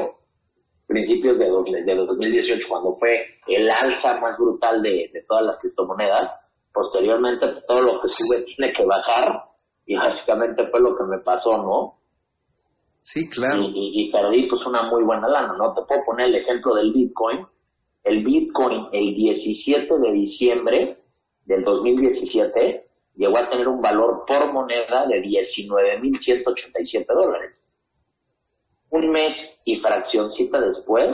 principios de, de 2018, cuando fue el alza más brutal de, de todas las criptomonedas. Posteriormente, pues, todo lo que sube tiene que bajar y básicamente fue lo que me pasó, ¿no? Sí, claro. y, y- y perdí pues una muy buena lana, ¿no? Te puedo poner el ejemplo del Bitcoin. El Bitcoin el 17 de diciembre del 2017 llegó a tener un valor por moneda de 19.187 dólares. Un mes y fraccioncita después,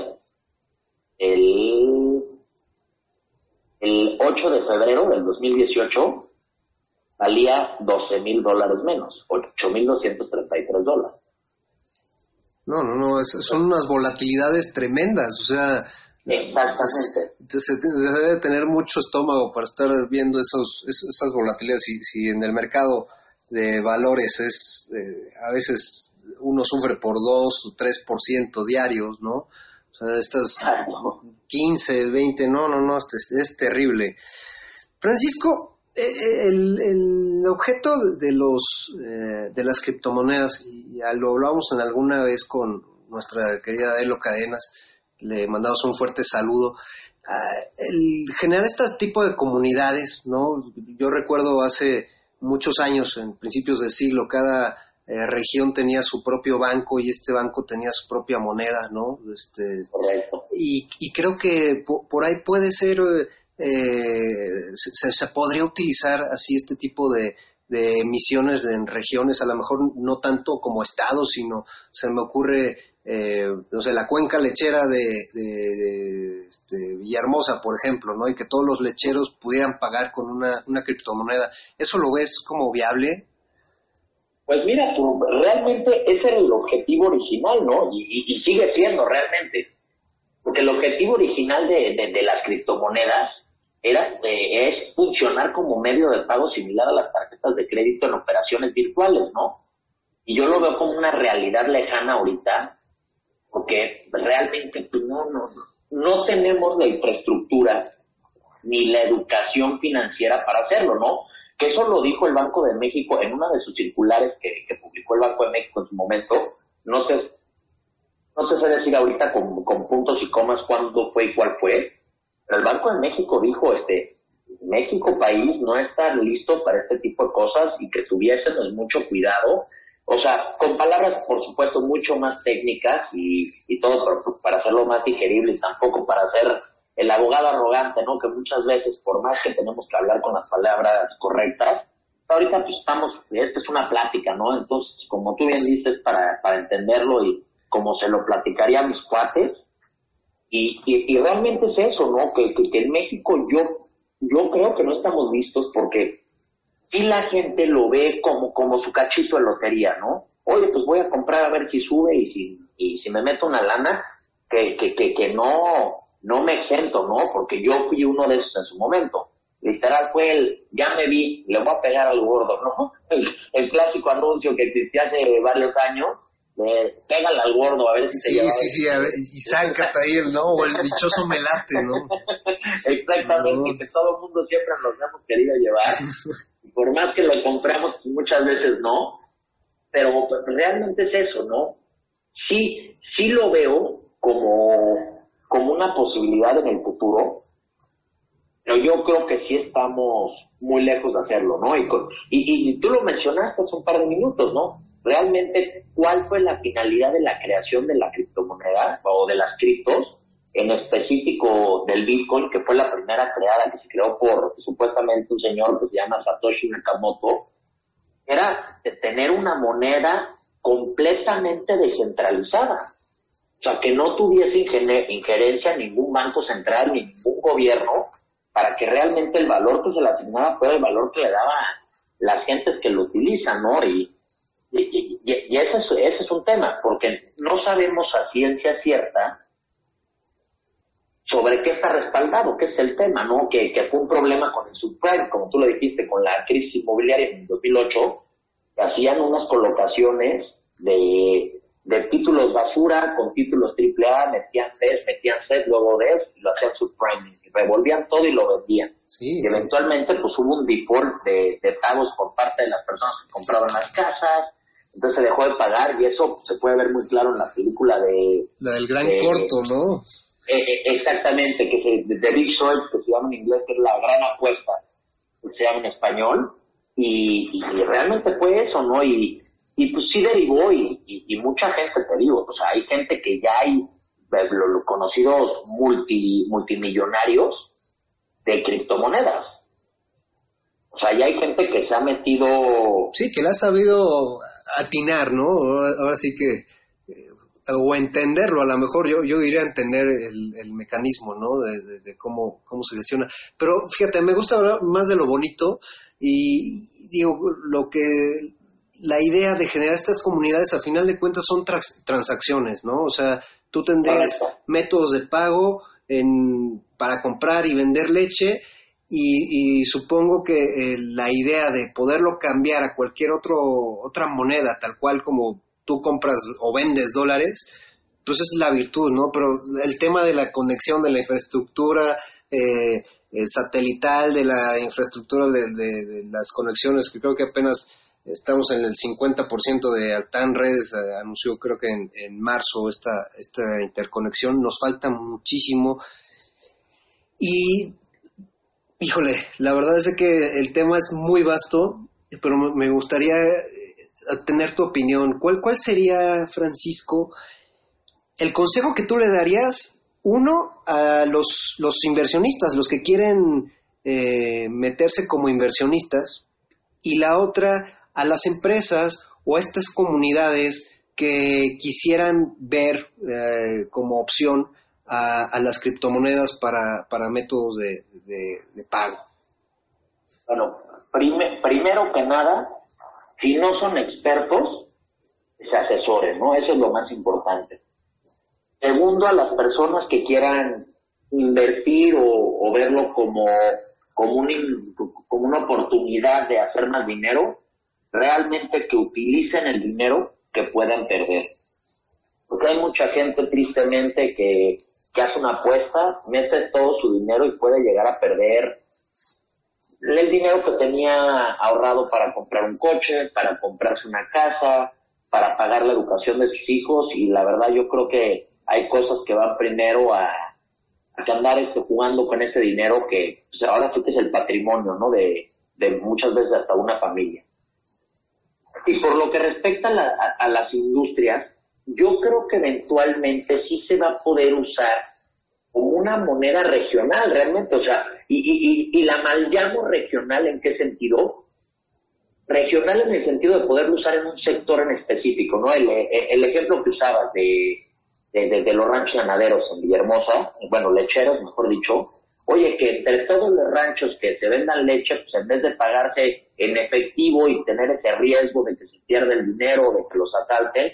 el, el 8 de febrero del 2018, valía 12.000 dólares menos, 8.233 dólares. No, no, no, es- son unas volatilidades tremendas, o sea, Exactamente. se debe tener mucho estómago para estar viendo esos, es- esas volatilidades. Si, si en el mercado de valores es, eh, a veces uno sufre por 2 o 3% diarios, ¿no? O sea, estas Exacto. 15, 20, no, no, no, es, es terrible. Francisco, el, el objeto de los eh, de las criptomonedas, y lo hablamos en alguna vez con nuestra querida Elo Cadenas, le mandamos un fuerte saludo. Ah, el generar este tipo de comunidades, ¿no? Yo recuerdo hace muchos años, en principios del siglo, cada eh, región tenía su propio banco y este banco tenía su propia moneda, ¿no? Este, Correcto. y, y creo que po- por, ahí puede ser, eh, se, se- podría utilizar así este tipo de, de emisiones en regiones, a lo mejor no tanto como estados, sino se me ocurre, eh, no sé, la cuenca lechera de, de- este, Villahermosa, por ejemplo, ¿no? Y que todos los lecheros pudieran pagar con una, una criptomoneda. ¿Eso lo ves como viable? Pues mira, realmente ese era el objetivo original, ¿no? Y, y- sigue siendo realmente. Porque el objetivo original de- de las criptomonedas era eh, es funcionar como medio de pago similar a las tarjetas de crédito en operaciones virtuales, ¿no? Y yo lo veo como una realidad lejana ahorita, porque realmente pues, no, no, no- tenemos la infraestructura ni la educación financiera para hacerlo, ¿no? Que eso lo dijo el Banco de México en una de sus circulares que, publicó el Banco de México en su momento. No sé, no sé decir ahorita con, puntos y comas cuándo fue y cuál fue, el Banco de México dijo, este, México país no está listo para este tipo de cosas y que tuviésemos mucho cuidado. O sea, con palabras, por supuesto, mucho más técnicas y, y todo para, hacerlo más digerible y tampoco para ser el abogado arrogante, ¿no? Que muchas veces, por más que tenemos que hablar con las palabras correctas, ahorita pues estamos, esta es una plática, ¿no? Entonces, como tú bien dices, para, para entenderlo y como se lo platicaría a mis cuates, y, y, realmente es eso, ¿no? Que, que, que en México yo, yo creo que no estamos listos porque si la gente lo ve como, como su cachito de lotería, ¿no? Oye, pues voy a comprar a ver si sube y si, y si me meto una lana, que, que, que, que no, no me exento, ¿no? Porque yo fui uno de esos en su momento. Literal fue el, ya me vi, le voy a pegar al gordo, ¿no? <laughs> El, el clásico anuncio que existía hace varios años, de pégale al gordo a ver si te Sí, lleva sí, sí, sácate ahí el, ¿no? O el dichoso melate, ¿no? <laughs> Exactamente, No. que todo el mundo siempre nos hemos querido llevar. Y <laughs> por más que lo compramos, muchas veces no. Pero realmente es eso, ¿no? Sí, sí lo veo como, como una posibilidad en el futuro, pero yo creo que sí estamos muy lejos de hacerlo, ¿no? Y, y, y tú lo mencionaste hace un par de minutos, ¿no? Realmente, ¿cuál fue la finalidad de la creación de la criptomoneda o de las criptos? En específico del Bitcoin, que fue la primera creada, que se creó por supuestamente un señor que se llama Satoshi Nakamoto, era tener una moneda completamente descentralizada. O sea, que no tuviese injerencia ningún banco central ni ningún gobierno para que realmente el valor que se le asignaba fuera el valor que le daba las gentes que lo utilizan, ¿no? Y, y, y- y ese, es, ese es un tema, porque no sabemos a ciencia cierta sobre qué está respaldado, qué es el tema, ¿no? Que, que fue un problema con el subprime, como tú lo dijiste, con la crisis inmobiliaria en 2008, que hacían unas colocaciones de, de títulos basura con títulos AAA, metían DES, metían SET, luego DES, y lo hacían subprime, y revolvían todo y lo vendían. Sí, Y eventualmente pues hubo un default de, de pagos por parte de las personas que compraban las casas, entonces se dejó de pagar y eso se puede ver muy claro en la película de la del gran corto, ¿no? eh, eh, exactamente, que se, de Big Short, que se llama en inglés, que es la gran apuesta, que se llama en español, y, y realmente fue eso, ¿no? Y, y pues sí derivó y, mucha gente, te digo, o sea, hay gente que ya hay eh, lo conocidos multi, multimillonarios de criptomonedas. O sea, ya hay gente que se ha metido Sí, que la ha sabido atinar, ¿no? Ahora sí que, eh, o entenderlo, a lo mejor yo, yo diría entender el, el mecanismo, ¿no? De, de- de cómo, cómo se gestiona. Pero fíjate, me gusta hablar más de lo bonito y digo, lo que, la idea de generar estas comunidades, a final de cuentas, son trans- transacciones, ¿no? O sea, tú tendrías Correcto. métodos de pago en, para comprar y vender leche y, supongo que eh, la idea de poderlo cambiar a cualquier otro, otra moneda, tal cual como tú compras o vendes dólares, pues es la virtud, ¿no? Pero el tema de la conexión de la infraestructura eh, eh, satelital, de la infraestructura de las conexiones, que creo que apenas estamos en el 50% de Altan Redes, eh, anunció creo que en, en marzo esta, esta interconexión, nos falta muchísimo. Y Híjole, la verdad es que el tema es muy vasto, pero me- gustaría eh, tener tu opinión. ¿Cuál, ¿Cuál sería, Francisco, el consejo que tú le darías, uno, a los, los inversionistas, los que quieren eh, meterse como inversionistas, y la otra, a las empresas o a estas comunidades que quisieran ver eh, como opción a, a las criptomonedas para, para métodos de, de- pago. Bueno, prime- primero que nada, si no son expertos, se asesoren, ¿no? Eso es lo más importante. Segundo, a las personas que quieran invertir o, o verlo como, como, un como una oportunidad de hacer más dinero, realmente que utilicen el dinero que puedan perder. Porque hay mucha gente tristemente que, que hace una apuesta, mete todo su dinero y puede llegar a perder el dinero que tenía ahorrado para comprar un coche, para comprarse una casa, para pagar la educación de sus hijos y la verdad yo creo que hay cosas que van primero a, a andar este, jugando con ese dinero que pues, ahora sí que es el patrimonio, ¿no? De, de muchas veces hasta una familia. Y por lo que respecta a, la- a las industrias, yo creo que eventualmente sí se va a poder usar como una moneda regional realmente, o sea, y, y, y, y la mal regional en qué sentido? Regional en el sentido de poderlo usar en un sector en específico, ¿no? El, el ejemplo que usabas de, de, los ranchos ganaderos en Villahermosa, bueno, lecheros, mejor dicho, oye, que entre todos los ranchos que se vendan leche, pues en vez de pagarse en efectivo y tener ese riesgo de que se pierda el dinero, de que los asalten,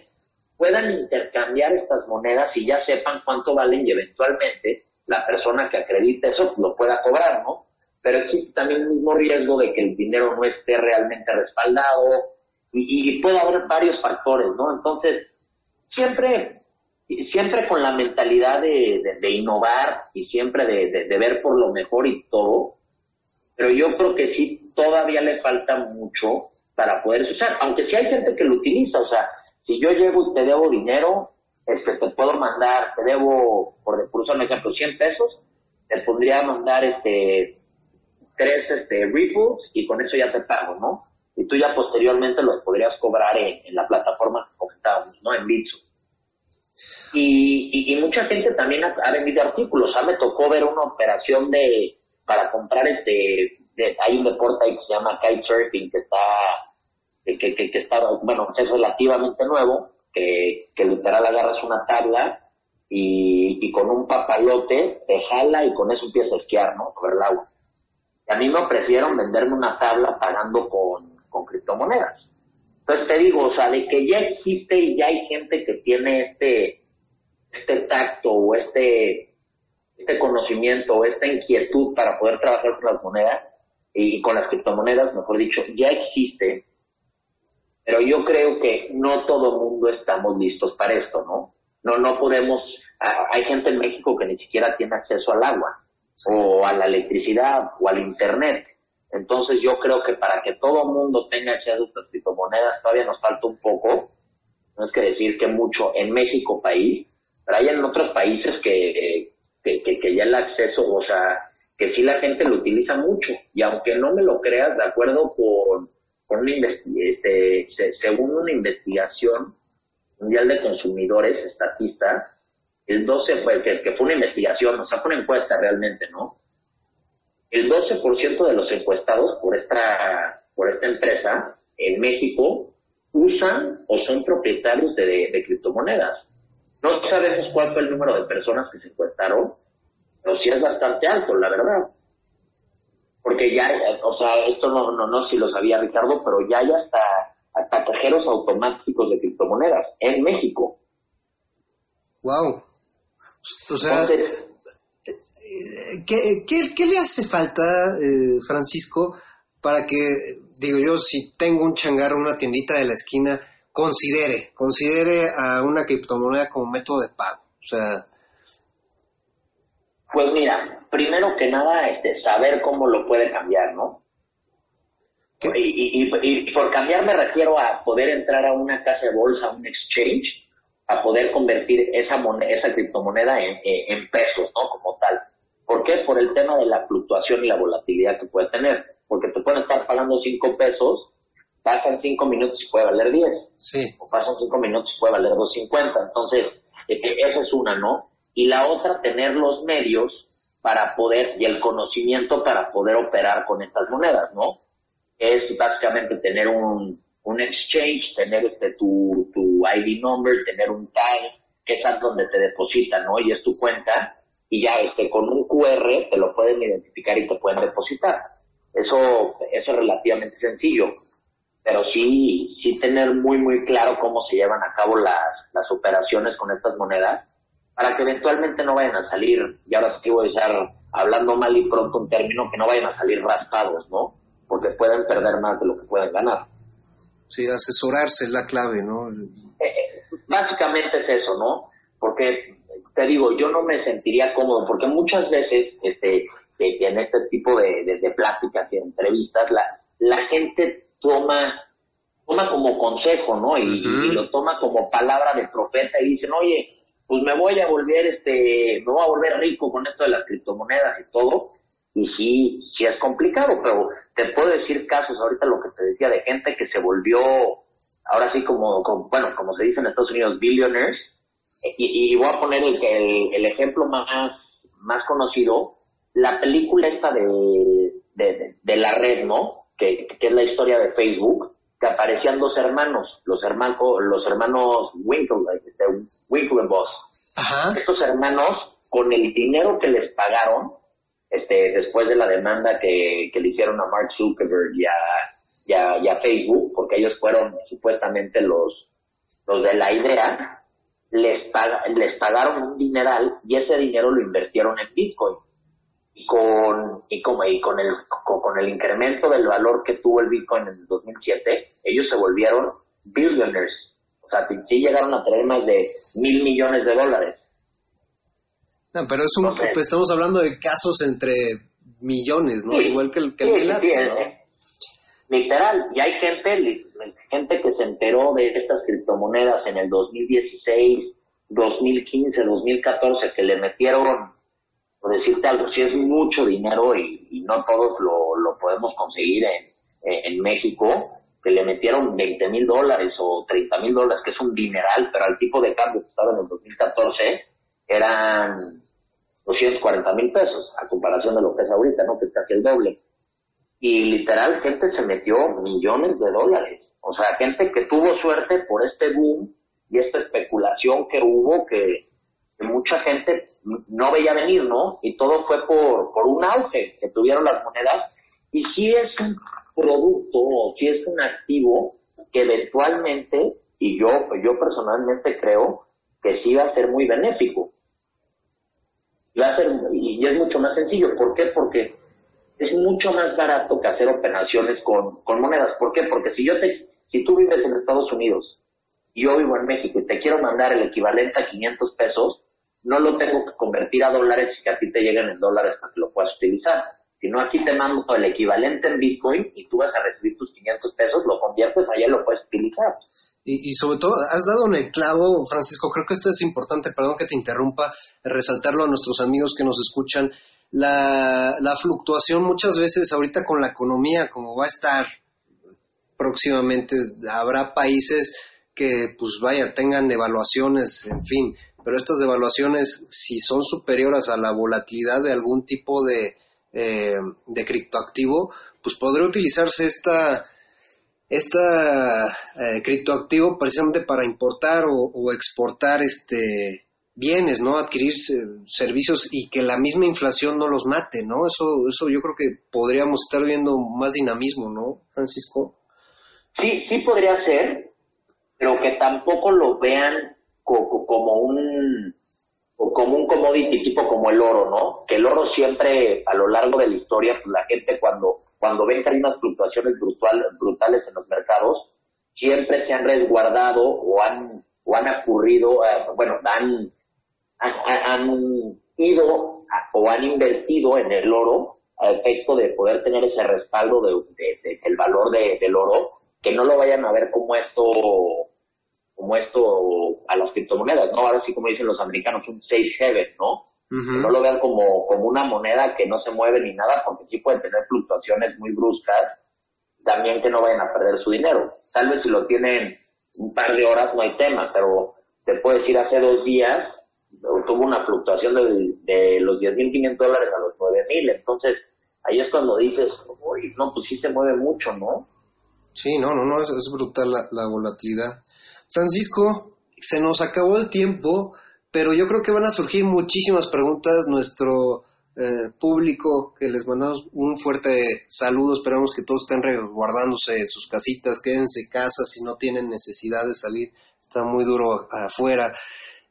puedan intercambiar estas monedas y ya sepan cuánto valen y eventualmente la persona que acredite eso lo pueda cobrar, ¿no? Pero existe también el mismo riesgo de que el dinero no esté realmente respaldado y, y puede haber varios factores, ¿no? Entonces, siempre, siempre con la mentalidad de, innovar y siempre de- de ver por lo mejor y todo, pero yo creo que sí todavía le falta mucho para poder usar, aunque sí hay gente que lo utiliza, o sea, si yo llego y te debo dinero, este, te puedo mandar, te debo, por, por usar un ejemplo, 100 pesos, te podría mandar este tres este, ripples y con eso ya te pago, ¿no? Y tú ya posteriormente los podrías cobrar en, la plataforma que comentábamos, ¿no? En Bitso. Y, y, y mucha gente también ha, ha vendido artículos. A me tocó ver una operación de para comprar este, de- hay un deporte ahí que se llama kitesurfing que está, que, que, que, está, bueno, es relativamente nuevo, que, que literal agarras una tabla y, y con un papalote te jala y con eso empiezas a esquiar, ¿no? Por el agua. Y a mí me ofrecieron venderme una tabla pagando con, con criptomonedas. Entonces te digo, o sea, de que ya existe y ya hay gente que tiene este, este tacto o este, este conocimiento o esta inquietud para poder trabajar con las monedas y con las criptomonedas, mejor dicho, ya existe, pero yo creo que no todo mundo estamos listos para esto, ¿no? No, no podemos, hay gente en México que ni siquiera tiene acceso al agua o a la electricidad o al internet. Entonces yo creo que para que todo mundo tenga acceso a estas criptomonedas todavía nos falta un poco, no es que decir que mucho en México país, pero hay en otros países que, que, que, que ya el acceso, o sea, que sí la gente lo utiliza mucho. Y aunque no me lo creas, de acuerdo con, con una este, se- según una investigación mundial de consumidores, estatistas, el 12 fue, que, fue una investigación, o sea, fue una encuesta realmente, ¿no? El 12% de los encuestados por esta, por esta empresa en México usan o son propietarios de, de criptomonedas. No sabemos cuál fue el número de personas que se encuestaron, pero sí es bastante alto, la verdad. Porque ya, o sea, esto no, no, no si lo sabía Ricardo, pero ya hay hasta, hasta cajeros automáticos de criptomonedas en México. Wow. O sea, Entonces, ¿qué, qué, qué le hace falta, eh, Francisco, para que, digo yo, si tengo un changarro, una tiendita de la esquina, considere, considere a una criptomoneda como método de pago? O sea, pues mira, primero que nada, este, saber cómo lo puede cambiar, ¿no? Y, y- y- y por cambiar me refiero a poder entrar a una casa de bolsa, a un exchange, a poder convertir esa moneda, esa criptomoneda en, en- pesos, ¿no? Como tal. ¿Por qué? Por el tema de la fluctuación y la volatilidad que puede tener. Porque te pueden estar pagando 5 pesos, pasan 5 minutos y puede valer 10 sí. o pasan cinco minutos y puede valer 2.50. Entonces, eh, eh, esa es una, ¿no? Y la otra, tener los medios para poder, y el conocimiento para poder operar con estas monedas, ¿no? Es básicamente tener un, un exchange, tener este tu, tu ID number, tener un tag, que es donde te depositan, ¿no? Y es tu cuenta, y ya este, con un QR te lo pueden identificar y te pueden depositar. Eso, eso es relativamente sencillo pero sí, sí tener muy, muy claro cómo se llevan a cabo las, las operaciones con estas monedas para que eventualmente no vayan a salir, y ahora sí voy a estar hablando mal y pronto un término, que no vayan a salir raspados, ¿no? Porque pueden perder más de lo que pueden ganar. Sí, asesorarse es la clave, ¿no? Eh, básicamente es eso, ¿no? Porque te digo, yo no me sentiría cómodo, porque muchas veces este, en este tipo de, de- de pláticas y entrevistas, la, la gente toma, toma como consejo, ¿no? Y lo toma como palabra de profeta y dicen, oye, pues me voy a volver, este, me voy a volver rico con esto de las criptomonedas y todo. Y sí, sí es complicado, pero te puedo decir casos, ahorita lo que te decía, de gente que se volvió, ahora sí como, bueno, como se dice en Estados Unidos, billionaires, y, y voy a poner el, ejemplo más, más conocido, la película esta de, de- de la red, ¿no? Que, que es la historia de Facebook, que aparecían dos hermanos, los hermanos, los hermanos Winkle, este, Winklevoss. Ajá. Estos hermanos, con el dinero que les pagaron, este, después de la demanda que, que le hicieron a Mark Zuckerberg y a, y a- y a Facebook, porque ellos fueron supuestamente los, los de la idea, les, paga- les pagaron un dineral y ese dinero lo invirtieron en Bitcoin. Y con, y como, y con el, con, con el incremento del valor que tuvo el Bitcoin en el 2007, ellos se volvieron billionaires. O sea, sí llegaron a tener más de mil millones de dólares. No, pero es un, Ok. pues estamos hablando de casos entre millones, ¿no? Sí, Igual que el, que el sí, Pilato, sí, ¿no? eh, Literal, y hay gente, gente que se enteró de estas criptomonedas en el 2016, 2015, 2014, que le metieron, por decirte algo, si es mucho dinero y, no todos lo, podemos conseguir en, en- en México, que le metieron 20 mil dólares o 30 mil dólares, que es un dineral, pero al tipo de cambio que estaba en el 2014 eran 240 mil pesos, a comparación de lo que es ahorita, ¿no? Que es casi el doble y literal gente se metió millones de dólares. O sea, gente que tuvo suerte por este boom y esta especulación que hubo que, mucha gente no veía venir, ¿no? Y todo fue por, por un auge que tuvieron las monedas. Y sí es un producto o sí es un activo que eventualmente, y yo, yo personalmente creo que sí va a ser muy benéfico. Va a ser, y es mucho más sencillo. ¿Por qué? Porque es mucho más barato que hacer operaciones con, con monedas. ¿Por qué? Porque si yo te, si tú vives en Estados Unidos y yo vivo en México y te quiero mandar el equivalente a 500 pesos, no lo tengo que convertir a dólares y que a ti te lleguen en dólares para que lo puedas utilizar. Sino aquí te mando el equivalente en Bitcoin y tú vas a recibir tus 500 pesos, lo conviertes allá lo puedes utilizar. Y, y sobre todo, has dado el clavo, Francisco, creo que esto es importante, perdón que te interrumpa, resaltarlo a nuestros amigos que nos escuchan. La, la fluctuación muchas veces ahorita con la economía, como va a estar próximamente habrá países que, pues vaya, tengan devaluaciones, en fin, pero estas devaluaciones, si son superiores a la volatilidad de algún tipo de, eh, de criptoactivo, pues podría utilizarse esta, esta eh, criptoactivo precisamente para importar o, o exportar este bienes, ¿no? Adquirir se- servicios y que la misma inflación no los mate, ¿no? Eso, eso yo creo que podríamos estar viendo más dinamismo, ¿no, Francisco? Sí, sí podría ser, pero que tampoco lo vean como un como un commodity tipo como el oro, ¿no? Que el oro siempre a lo largo de la historia, pues la gente cuando cuando ven que hay unas fluctuaciones brutal, brutales en los mercados, siempre se han resguardado o han o han ocurrido, eh, bueno, han han, ido o han invertido en el oro a efecto de poder tener ese respaldo de, de- de- del valor de- del oro, que no lo vayan a ver como esto como esto a las criptomonedas, ¿no? Ahora sí como dicen los americanos, un safe haven, ¿no? No lo vean como, como una moneda que no se mueve ni nada, porque sí puede tener fluctuaciones muy bruscas, también que no vayan a perder su dinero. Tal vez si lo tienen un par de horas no hay tema, pero te puedo decir hace dos días tuvo una fluctuación de, de los 10.500 dólares a los 9.000, entonces ahí es cuando dices, uy, no, pues sí se mueve mucho, ¿no? Sí, no, no, no, es, es brutal la, la volatilidad. Francisco, se nos acabó el tiempo, pero yo creo que van a surgir muchísimas preguntas. Nuestro eh, público, que les mandamos un fuerte saludo, esperamos que todos estén resguardándose en sus casitas, quédense en casa si no tienen necesidad de salir, está muy duro afuera.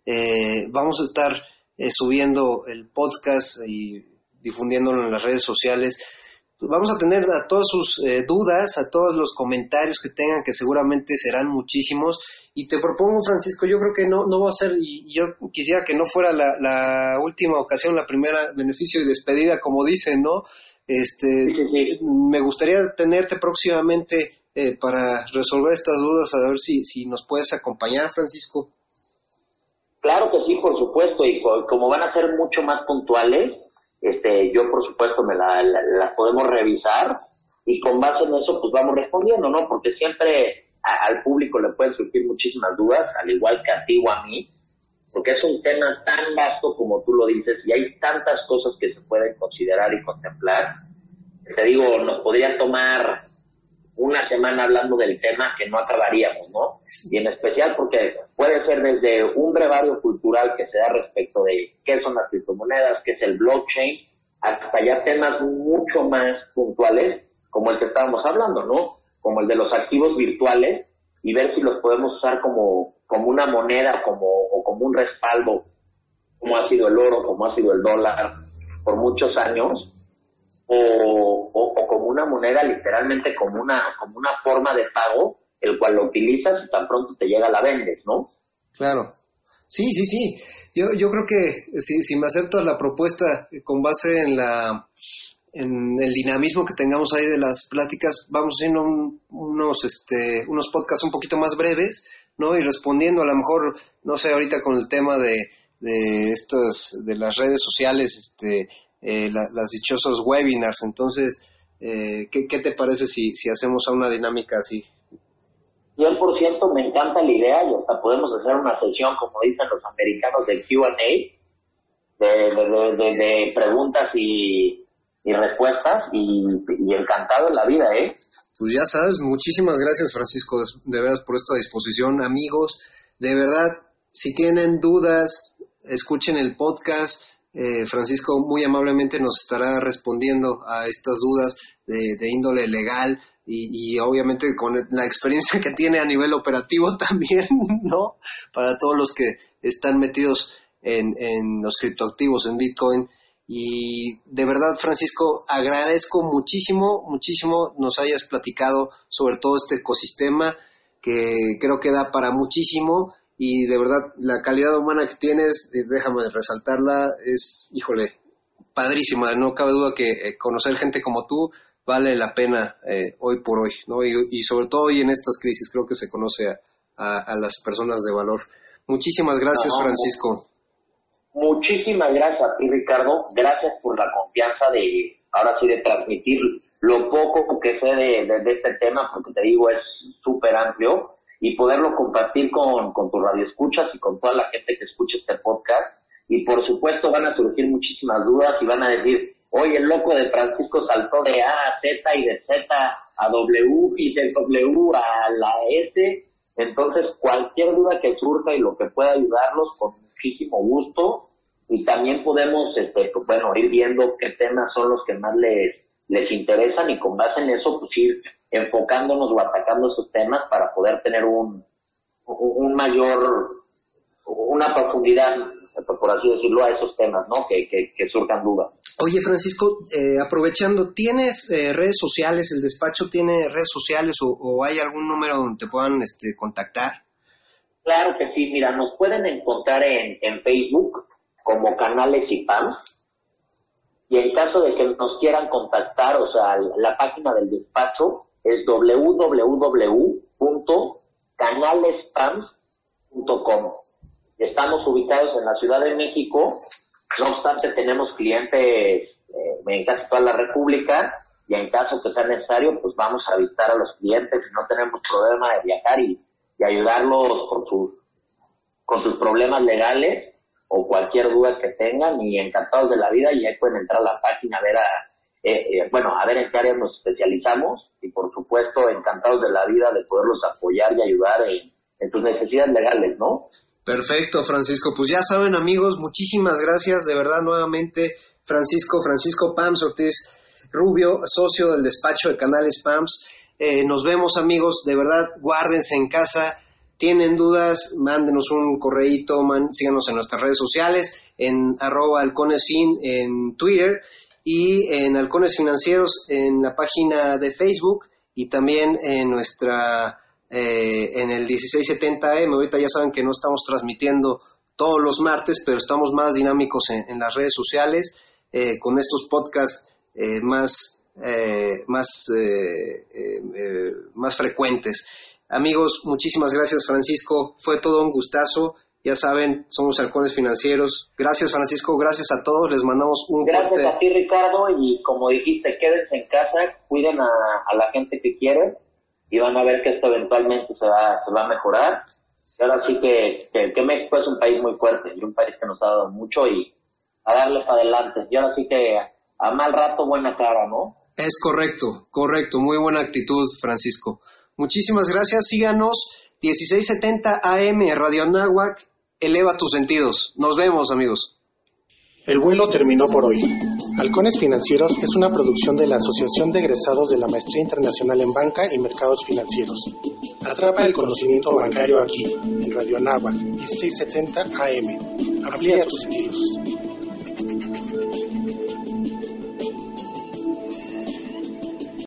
Eh, vamos a estar eh, subiendo el podcast y difundiéndolo en las redes sociales. Vamos a tener a todas sus eh, dudas, a todos los comentarios que tengan, que seguramente serán muchísimos. Y te propongo, Francisco, yo creo que no, no va a ser, y, y yo quisiera que no fuera la, la última ocasión, la primera beneficio y despedida, como dicen, ¿no? Este, Me gustaría tenerte próximamente eh, para resolver estas dudas, a ver si, si nos puedes acompañar, Francisco. Claro que sí, por supuesto, y co- como van a ser mucho más puntuales, este, yo por supuesto me la- la- las podemos revisar y con base en eso pues vamos respondiendo, ¿no? Porque siempre a- al público le pueden surgir muchísimas dudas, al igual que a ti o a mí, porque es un tema tan vasto como tú lo dices y hay tantas cosas que se pueden considerar y contemplar. Te digo, nos podría tomar una semana hablando del tema que no acabaríamos, ¿no? Y en especial porque puede ser desde un brevario cultural que se da respecto de qué son las criptomonedas, qué es el blockchain, hasta ya temas mucho más puntuales como el que estábamos hablando, ¿no? Como el de los activos virtuales y ver si los podemos usar como, como una moneda como, o como un respaldo, como ha sido el oro, como ha sido el dólar por muchos años, o, o- como una moneda literalmente como una como una forma de pago el cual lo utilizas y tan pronto te llega la vendes no Claro. Sí, sí, sí. Yo, yo creo que si, si me aceptas la propuesta con base en la en el dinamismo que tengamos ahí de las pláticas, vamos haciendo un- unos este unos podcasts un poquito más breves, ¿no? Y respondiendo a lo mejor, no sé, ahorita con el tema de, de estas de las redes sociales, este eh, la- las dichosos webinars. Entonces, eh, ¿qué, qué te parece si, si hacemos a una dinámica así? 100% me encanta la idea y hasta podemos hacer una sesión como dicen los americanos de Q&A de, de- de preguntas y, y respuestas y, y encantado en la vida eh Pues ya sabes, muchísimas gracias Francisco, de veras por esta disposición, amigos. De verdad, si tienen dudas, escuchen el podcast. Eh, Francisco muy amablemente nos estará respondiendo a estas dudas de, de índole legal y, y obviamente con la experiencia que tiene a nivel operativo <laughs> también, ¿no? Para todos los que están metidos en, en los criptoactivos, en Bitcoin. Y de verdad, Francisco, agradezco muchísimo, muchísimo nos hayas platicado sobre todo este ecosistema que creo que da para muchísimo y de verdad la calidad humana que tienes, eh, déjame resaltarla, es, híjole, padrísima. No cabe duda que eh, conocer gente como tú vale la pena eh, hoy por hoy, ¿no? Y, y sobre todo hoy en estas crisis creo que se conoce a, a- a las personas de valor. Muchísimas gracias, No, Francisco. Muchísimas gracias a ti, Ricardo. Gracias por la confianza de, ahora sí, de transmitir lo poco que sé de, de- de este tema, porque te digo, es súper amplio, y poderlo compartir con, con tus radioescuchas y con toda la gente que escucha este podcast. Y por supuesto van a surgir muchísimas dudas y van a decir, oye, el loco de Francisco saltó de A a Z y de Z a W y de W a la S. Entonces, cualquier duda que surja y lo que pueda ayudarlos, con muchísimo gusto. Y también podemos, este, pues, bueno, ir viendo qué temas son los que más les, les interesan y con base en eso, pues ir enfocándonos o atacando esos temas para poder tener un, un un mayor, una profundidad, por así decirlo, a esos temas, ¿no? Que, que, que surjan dudas. Oye, Francisco, eh, aprovechando, ¿tienes eh, redes sociales? ¿El despacho tiene redes sociales o, o hay algún número donde te puedan este, contactar? Claro que sí, mira, nos pueden encontrar en, en Facebook como Canales y PAMS. Y en caso de que nos quieran contactar, o sea, la página del despacho es www.canalespams.com. Estamos ubicados en la Ciudad de México, no obstante tenemos clientes eh, en casi toda la República y en caso que sea necesario, pues vamos a visitar a los clientes y no tenemos problema de viajar y, y ayudarlos con sus, con sus problemas legales o cualquier duda que tengan y encantados de la vida y ahí pueden entrar a la página a ver a, eh, eh, bueno, a ver en qué áreas nos especializamos y por supuesto encantados de la vida de poderlos apoyar y ayudar en, en sus necesidades legales, ¿no? Perfecto, Francisco. Pues ya saben, amigos, muchísimas gracias de verdad nuevamente, Francisco, Francisco Pams Ortiz Rubio, socio del despacho de Canales Pams. Eh, nos vemos, amigos, de verdad, guárdense en casa. Tienen dudas, mándenos un correíto, síganos en nuestras redes sociales, en arroba halconesfin en Twitter y en Halcones Financieros en la página de Facebook y también en nuestra eh, en el 1670M. Ahorita ya saben que no estamos transmitiendo todos los martes, pero estamos más dinámicos en, las redes sociales eh, con estos podcasts eh, más, más, más frecuentes. Amigos, muchísimas gracias Francisco, fue todo un gustazo. Ya saben, somos halcones financieros. Gracias Francisco, gracias a todos, les mandamos un Gracias fuerte... a ti, Ricardo, y como dijiste, quédense en casa, cuiden a, a la gente que quieren y van a ver que esto eventualmente se va, se va a mejorar. Y ahora sí que, que, que México es un país muy fuerte y un país que nos ha dado mucho y a darles adelante. Y ahora sí que a mal rato buena cara, ¿no? Es correcto, correcto. Muy buena actitud, Francisco. Muchísimas gracias. Síganos 1670 AM Radio Anáhuac. Eleva tus sentidos. Nos vemos, amigos. El vuelo terminó por hoy. Halcones Financieros es una producción de la Asociación de Egresados de la Maestría Internacional en Banca y Mercados Financieros. Atrapa el conocimiento bancario aquí, en Radio Anáhuac, 1670 AM. Amplía tus sentidos.